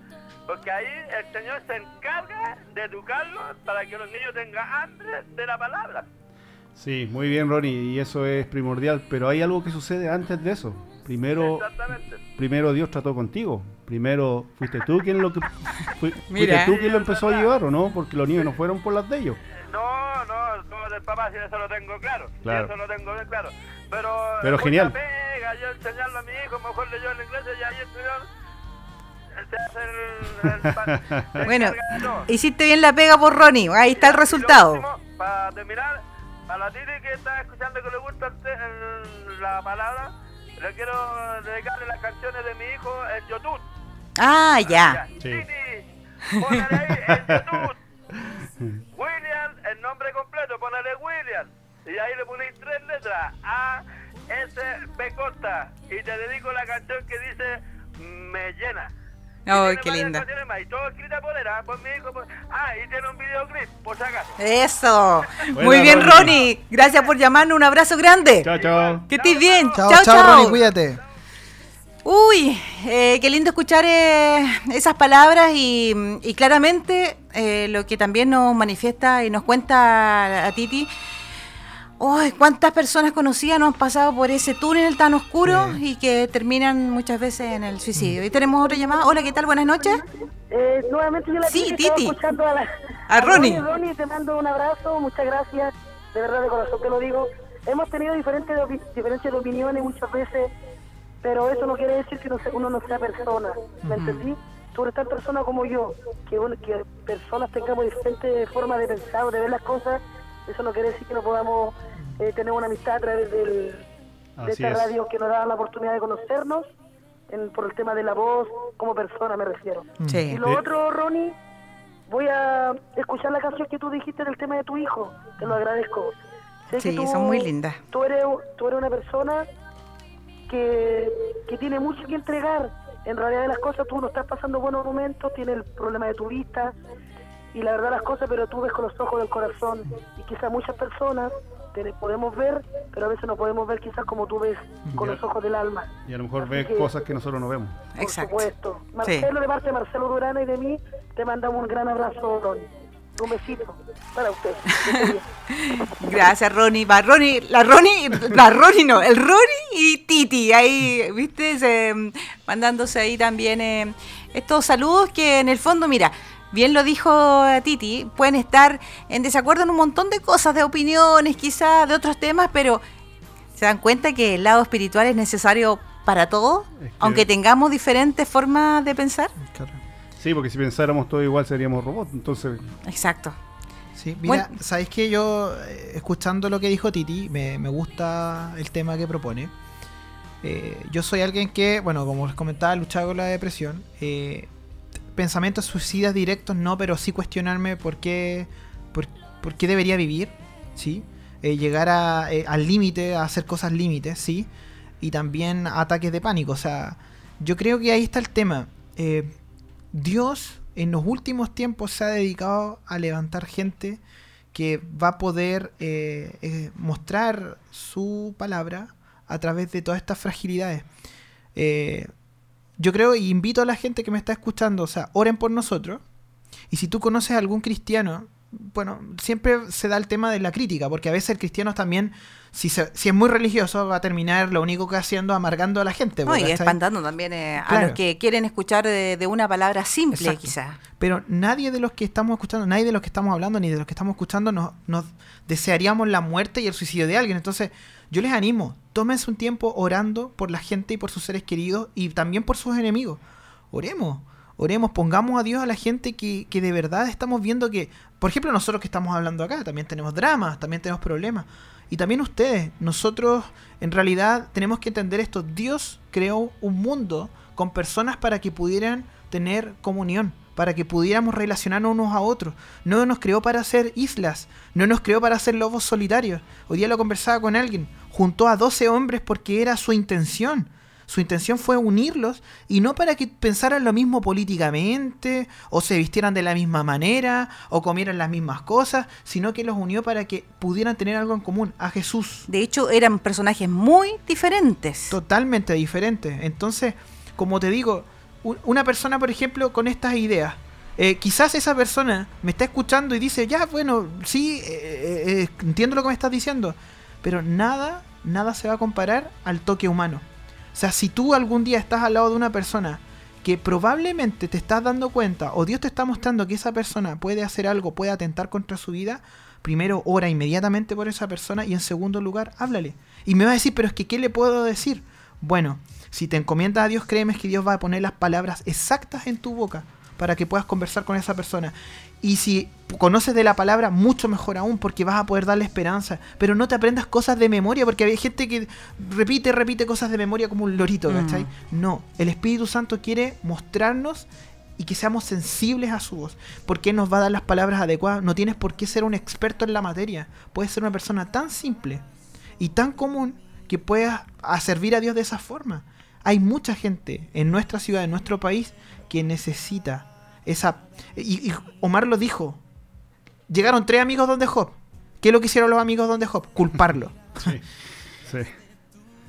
Porque ahí el Señor se encarga de educarlos para que los niños tengan hambre de la palabra. Sí, muy bien, Ronnie, y eso es primordial, pero hay algo que sucede antes de eso. Primero, primero Dios trató contigo. Primero fuiste tú quien lo Mira. fuiste tú quien lo empezó a llevar, ¿o no? Porque los niños no fueron por las de ellos. No, no, todo del papá, sí, eso lo tengo claro. Claro. eso lo tengo bien claro. Pero, Pero genial. Pega, yo enseñarlo a mi hijo, mejor le yo en la iglesia y ahí el hace el, el, [laughs] se Bueno, hiciste bien la pega por Ronnie. Ahí está el resultado. último, para terminar, a la Titi que está escuchando que le gusta el te- el- la palabra, le quiero dedicarle las canciones de mi hijo en YouTube. Ah, ya. Sí. Titi, ponele ahí en [laughs] YouTube. William, el nombre completo, ponele William. Y ahí le ponéis tres letras. A, S, B corta. Y te dedico la canción que dice Me llena. Tiene qué linda. más, y todo escrita por él, ah, por mi hijo. por- Ah, y tiene un videoclip, por si acaso. Eso. [laughs] Buena, Muy bien, Ronnie. Ronnie. Gracias por llamarnos. Un abrazo grande. Chao, chao. Que estés bien. Chao, Chao, chao, chao. Ronnie, cuídate. Uy, eh, qué lindo escuchar eh, esas palabras y, y claramente eh, lo que también nos manifiesta y nos cuenta a Titi. Uy, cuántas personas conocidas no han pasado por ese túnel tan oscuro y que terminan muchas veces en el suicidio. Y tenemos otra llamada. Hola, ¿qué tal? Buenas noches. Eh, nuevamente yo la Sí, Titi, escuchando a, la, A Ronnie. Ronnie, te mando un abrazo, muchas gracias, de verdad de corazón te lo digo. Hemos tenido diferentes diferencias de opiniones muchas veces, pero eso no quiere decir que no se- uno no sea persona, ¿me entendí? Tú eres tan persona como yo, que, uno- que personas tengamos diferentes formas de pensar o de ver las cosas, eso no quiere decir que no podamos eh, tener una amistad a través del, de esta es. radio que nos da la oportunidad de conocernos, en- por el tema de la voz, como persona me refiero. Y Sí. lo Sí. otro, Ronnie, voy a escuchar la canción que tú dijiste del tema de tu hijo. Te lo agradezco. Sé que Sí, son muy lindas. Tú eres, tú eres una persona que, que tiene mucho que entregar. En realidad de las cosas tú no estás pasando buenos momentos, tienes el problema de tu vista y la verdad las cosas, pero tú ves con los ojos del corazón. Y quizás muchas personas te podemos ver, pero a veces no podemos ver quizás como tú ves, con Ya. los ojos del alma. Y a lo mejor Así ves que- cosas que nosotros no vemos. por Exacto. supuesto. Marcelo, de parte de Marcelo Durana y de mí, te mandamos un gran abrazo, Para usted. [laughs] Gracias, Ronnie. Va Ronnie, la Ronnie, la Ronnie no, el Ronnie y Titi, ahí, viste, Se, mm, mandándose ahí también eh, estos saludos que en el fondo, mira, bien lo dijo eh, Titi, pueden estar en desacuerdo en un montón de cosas, de opiniones, quizás, de otros temas, pero se dan cuenta que el lado espiritual es necesario para todo, Es que- aunque tengamos diferentes formas de pensar. Claro. Sí, porque si pensáramos todo igual seríamos robots. Entonces, Exacto. Sí, mira, Bueno. ¿sabes qué? Yo, eh, escuchando lo que dijo Titi, me, me gusta el tema que propone. Eh, yo soy alguien que, bueno, como les comentaba, luchaba con la depresión. Eh, pensamientos suicidas directos no, pero sí cuestionarme por qué, por, por qué debería vivir, ¿sí? Eh, llegar a, eh, al límite, a hacer cosas límites, ¿sí? Y también ataques de pánico. O sea, yo creo que ahí está el tema. Eh, Dios en los últimos tiempos se ha dedicado a levantar gente que va a poder eh, eh, mostrar su palabra a través de todas estas fragilidades. Eh, yo creo y invito a la gente que me está escuchando, o sea, oren por nosotros. Y si tú conoces a algún cristiano, bueno, siempre se da el tema de la crítica, porque a veces el cristiano también, si, se- si es muy religioso, va a terminar lo único que haciendo amargando a la gente. No, espantando también eh, a los que quieren escuchar de, de una palabra simple, quizás. Pero nadie de los que estamos escuchando, nadie de los que estamos hablando, ni de los que estamos escuchando, nos, nos desearíamos la muerte y el suicidio de alguien. Entonces, yo les animo, tómense un tiempo orando por la gente y por sus seres queridos y también por sus enemigos. Oremos, oremos, pongamos a Dios a la gente que, que de verdad estamos viendo que, por ejemplo, nosotros que estamos hablando acá, también tenemos dramas, también tenemos problemas. Y también ustedes, nosotros en realidad tenemos que entender esto. Dios creó un mundo con personas para que pudieran tener comunión, para que pudiéramos relacionarnos unos a otros. No nos creó para ser islas, no nos creó para ser lobos solitarios. Hoy día lo conversaba con alguien, juntó a 12 hombres porque era su intención. Su intención fue unirlos y no para que pensaran lo mismo políticamente, o se vistieran de la misma manera, o comieran las mismas cosas, sino que los unió para que pudieran tener algo en común, a Jesús. De hecho, eran personajes muy diferentes. Totalmente diferente. Entonces, como te digo, una persona, por ejemplo, con estas ideas, eh, quizás esa persona me está escuchando y dice, ya, bueno, sí, eh, eh, entiendo lo que me estás diciendo, pero nada, nada se va a comparar al toque humano. O sea, si tú algún día estás al lado de una persona que probablemente te estás dando cuenta o Dios te está mostrando que esa persona puede hacer algo, puede atentar contra su vida, primero ora inmediatamente por esa persona y en segundo lugar háblale. Y me va a decir, pero es que ¿qué le puedo decir? Bueno, si te encomiendas a Dios, créeme que Dios va a poner las palabras exactas en tu boca para que puedas conversar con esa persona. Y si conoces de la palabra, mucho mejor aún, porque vas a poder darle esperanza. Pero no te aprendas cosas de memoria, porque hay gente que repite, repite cosas de memoria como un lorito, Mm. ¿cachai? No, el Espíritu Santo quiere mostrarnos y que seamos sensibles a su voz. Porque nos va a dar las palabras adecuadas. No tienes por qué ser un experto en la materia. Puedes ser una persona tan simple y tan común que puedas a servir a Dios de esa forma. Hay mucha gente en nuestra ciudad, en nuestro país, que necesita esa... Y, y Omar lo dijo. Llegaron tres amigos donde Job. ¿Qué es lo que hicieron los amigos donde Job? Culparlo. [laughs] sí. sí.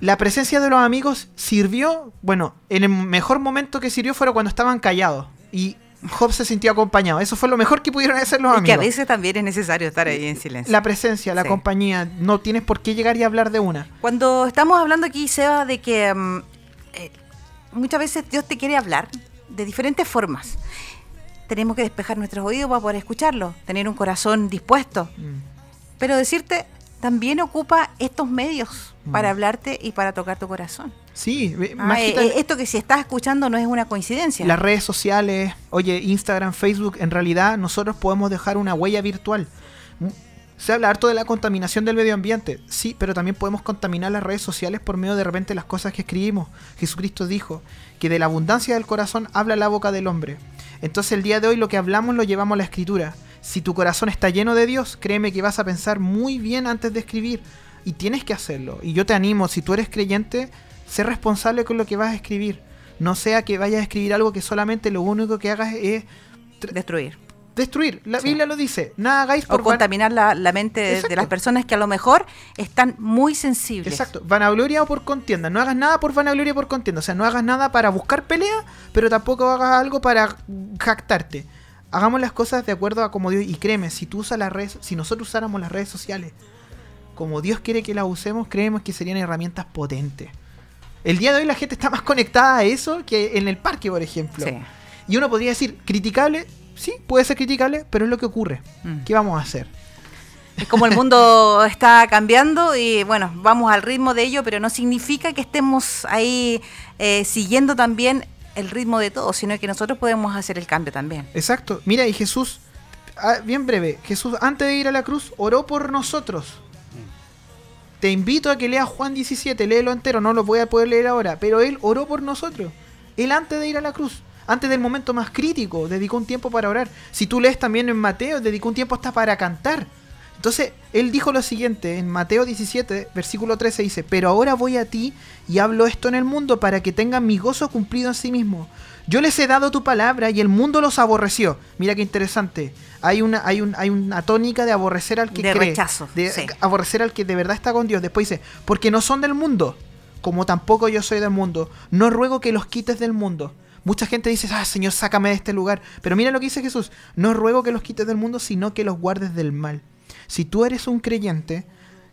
La presencia de los amigos sirvió, bueno, en el mejor momento que sirvió fue cuando estaban callados. Y Job se sintió acompañado. Eso fue lo mejor que pudieron hacer los Y que a amigos. veces también es necesario estar ahí en silencio. La presencia, la Sí. compañía. No tienes por qué llegar y hablar de una. Cuando estamos hablando aquí, Seba, de que mm, eh, muchas veces Dios te quiere hablar de diferentes formas. Tenemos que despejar nuestros oídos para poder escucharlo, tener un corazón dispuesto. Mm. Pero decirte, también ocupa estos medios Mm. para hablarte y para tocar tu corazón. Sí, Ah, más eh, que esto que si estás escuchando no es una coincidencia. las redes sociales, oye, Instagram, Facebook, en realidad nosotros podemos dejar una huella virtual. M- Se habla harto de la contaminación del medio ambiente, sí, pero también podemos contaminar las redes sociales por medio de repente las cosas que escribimos. Jesucristo dijo que de la abundancia del corazón habla la boca del hombre. Entonces el día de hoy lo que hablamos lo llevamos a la escritura. Si tu corazón está lleno de Dios, créeme que vas a pensar muy bien antes de escribir. Y tienes que hacerlo. Y yo te animo, si tú eres creyente, sé responsable con lo que vas a escribir. No sea que vayas a escribir algo que solamente lo único que hagas es Destruir. Destruir. La Sí. Biblia lo dice. Nada hagáis O por van- contaminar la, la mente de- las personas que a lo mejor están muy sensibles. Exacto, vanagloria o por contienda. No hagas nada por vanagloria o por contienda. O sea, no hagas nada para buscar pelea, pero tampoco hagas algo para jactarte. hagamos las cosas de acuerdo a como Dios. Y créeme, si tú usas las redes, si nosotros usáramos las redes sociales como Dios quiere que las usemos, creemos que serían herramientas potentes. El día de hoy la gente está más conectada a eso que en el parque, por ejemplo. Sí. Y uno podría decir, criticable, sí, puede ser criticable, pero es lo que ocurre. Mm. ¿Qué vamos a hacer? Es como el mundo [laughs] está cambiando y bueno, vamos al ritmo de ello, pero no significa que estemos ahí eh, siguiendo también el ritmo de todo, sino que nosotros podemos hacer el cambio también. Exacto. Mira, y Jesús, ah, bien breve, Jesús antes de ir a la cruz oró por nosotros. Te invito a que leas Juan 17, léelo entero, no lo voy a poder leer ahora, pero él oró por nosotros. Él antes de ir a la cruz, antes del momento más crítico, dedicó un tiempo para orar. Si tú lees también en Mateo, dedicó un tiempo hasta para cantar. Entonces, él dijo lo siguiente, en Mateo 17, versículo 13 dice, pero ahora voy a ti y hablo esto en el mundo para que tengan mi gozo cumplido en sí mismo. Yo les he dado tu palabra y el mundo los aborreció. Mira qué interesante. Hay una, hay un, hay una tónica de aborrecer al que De cree. rechazo, De sí. aborrecer al que de verdad está con Dios. Después dice, porque no son del mundo, como tampoco yo soy del mundo. No ruego que los quites del mundo. Mucha gente dice, ah, Señor, sácame de este lugar. Pero mira lo que dice Jesús. No ruego que los quites del mundo, sino que los guardes del mal. Si tú eres un creyente,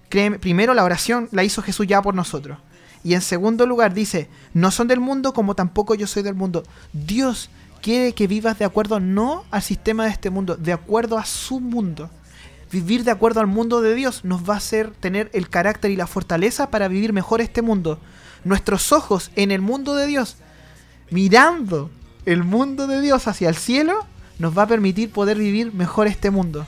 créeme, primero la oración la hizo Jesús ya por nosotros. Y en segundo lugar dice, no son del mundo como tampoco yo soy del mundo. Dios quiere que vivas de acuerdo no al sistema de este mundo, de acuerdo a su mundo. Vivir de acuerdo al mundo de Dios nos va a hacer tener el carácter y la fortaleza para vivir mejor este mundo. Nuestros ojos en el mundo de Dios, mirando el mundo de Dios hacia el cielo, nos va a permitir poder vivir mejor este mundo.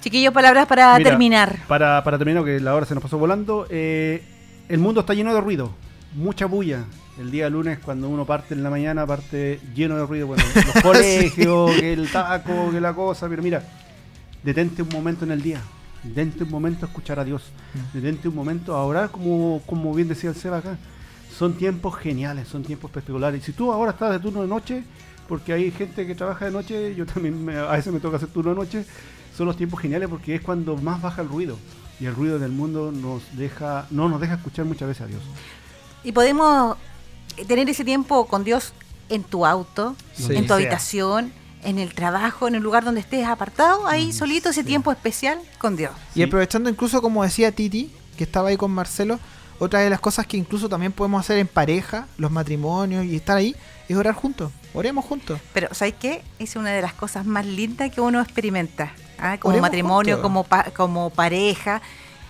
Chiquillos, palabras para Mira, terminar. Para, para terminar, que la hora se nos pasó volando, eh, el mundo está lleno de ruido, mucha bulla. El día lunes, cuando uno parte en la mañana, parte lleno de ruido. Bueno, [laughs] los colegios, que el taco, que la cosa. Pero mira, detente un momento en el día. Detente un momento a escuchar a Dios. Detente un momento a orar, como, como bien decía el Seba acá. Son tiempos geniales, son tiempos espectaculares. Y si tú ahora estás de turno de noche, porque hay gente que trabaja de noche, yo también me- a veces me toca hacer turno de noche, son los tiempos geniales porque es cuando más baja el ruido. Y el ruido del mundo nos deja, no nos deja escuchar muchas veces a Dios. Y podemos tener ese tiempo con Dios en tu auto, Sí. en tu Sea. habitación, en el trabajo, en el lugar donde estés apartado, ahí solito ese tiempo especial con Dios. Y aprovechando incluso, como decía Titi, que estaba ahí con Marcelo, otra de las cosas que incluso también podemos hacer en pareja, los matrimonios y estar ahí, es orar juntos. Oremos juntos. Pero, ¿sabes qué? Es una de las cosas más lindas que uno experimenta. ¿ah? Como Oremos matrimonio, juntos. como, pa- como pareja.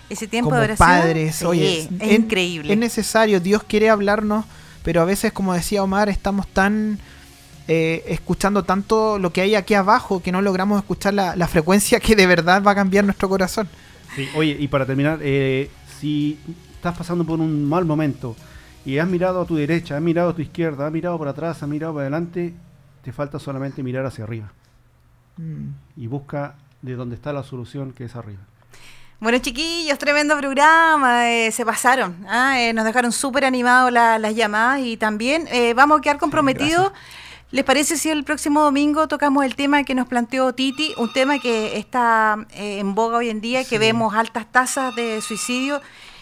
Ese tiempo como de oración. padres, sí, oye, es es- increíble. Es necesario, Dios quiere hablarnos, pero a veces, como decía Omar, estamos tan eh, escuchando tanto lo que hay aquí abajo que no logramos escuchar la, la frecuencia que de verdad va a cambiar nuestro corazón. Sí, oye, y para terminar, eh, si estás pasando por un mal momento y has mirado a tu derecha, has mirado a tu izquierda, has mirado para atrás, has mirado para adelante, te falta solamente mirar hacia arriba Mm. y busca de dónde está la solución que es arriba. Bueno, chiquillos, tremendo programa, eh, se pasaron, ¿ah? Eh, nos dejaron súper animados la- las llamadas y también eh, vamos a quedar comprometidos. ¿Les parece si el próximo domingo tocamos el tema que nos planteó Titi? Un tema que está en boga hoy en día, que vemos altas tasas de suicidio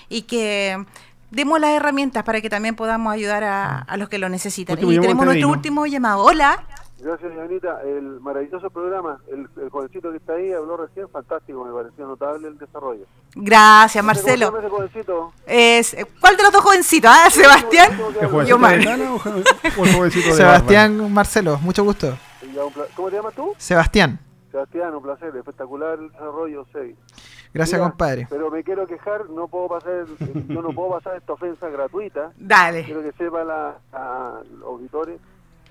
y que demos las herramientas para que también podamos ayudar a, a los que lo necesitan. Último y tenemos nuestro último llamado. Hola. Gracias, Janita. El maravilloso programa, el, el jovencito que está ahí habló recién, fantástico, me pareció notable el desarrollo. Gracias, ¿Cómo se Marcelo. llama ese jovencito? Es, ¿Cuál de los dos jovencitos? ¿Ah, Sebastián? ¿El Yo jovencito mal. de Tana o jo- o el jovencito de Sebastián Marcelo, mucho gusto. Y ¿Cómo te llamas tú? Sebastián, Sebastián, un placer, espectacular el desarrollo, Sebi. Gracias Mira, compadre. Pero me quiero quejar, no puedo pasar, yo no puedo pasar esta ofensa gratuita. [laughs] Dale. Quiero que sepa la, a los auditores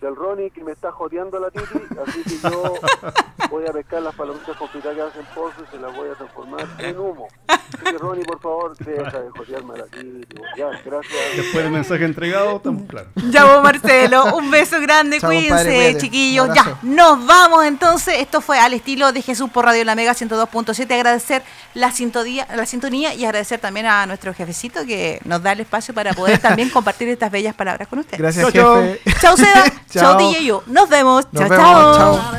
del Ronnie que me está joteando la Titi, así que yo [laughs] voy a pescar las palomitas confitadas que hacen pozo y se las voy a transformar en humo. Así que Ronnie, por favor, deja de jotearme a la Titi. Ya, gracias. Después del mensaje entregado, estamos claros. Ya vos, Marcelo. Un beso grande. Cuídense, chiquillos. Ya, nos vamos entonces. Esto fue al estilo de Jesús por Radio La Mega 102.7. Agradecer la sintonía, la sintonía y agradecer también a nuestro jefecito que nos da el espacio para poder [laughs] también compartir estas bellas palabras con ustedes. Gracias, Chao, jefe. Chao, Seda. [laughs] Chao. chao, DJ Yo. Nos vemos. Nos chao, vemos, chao. chao.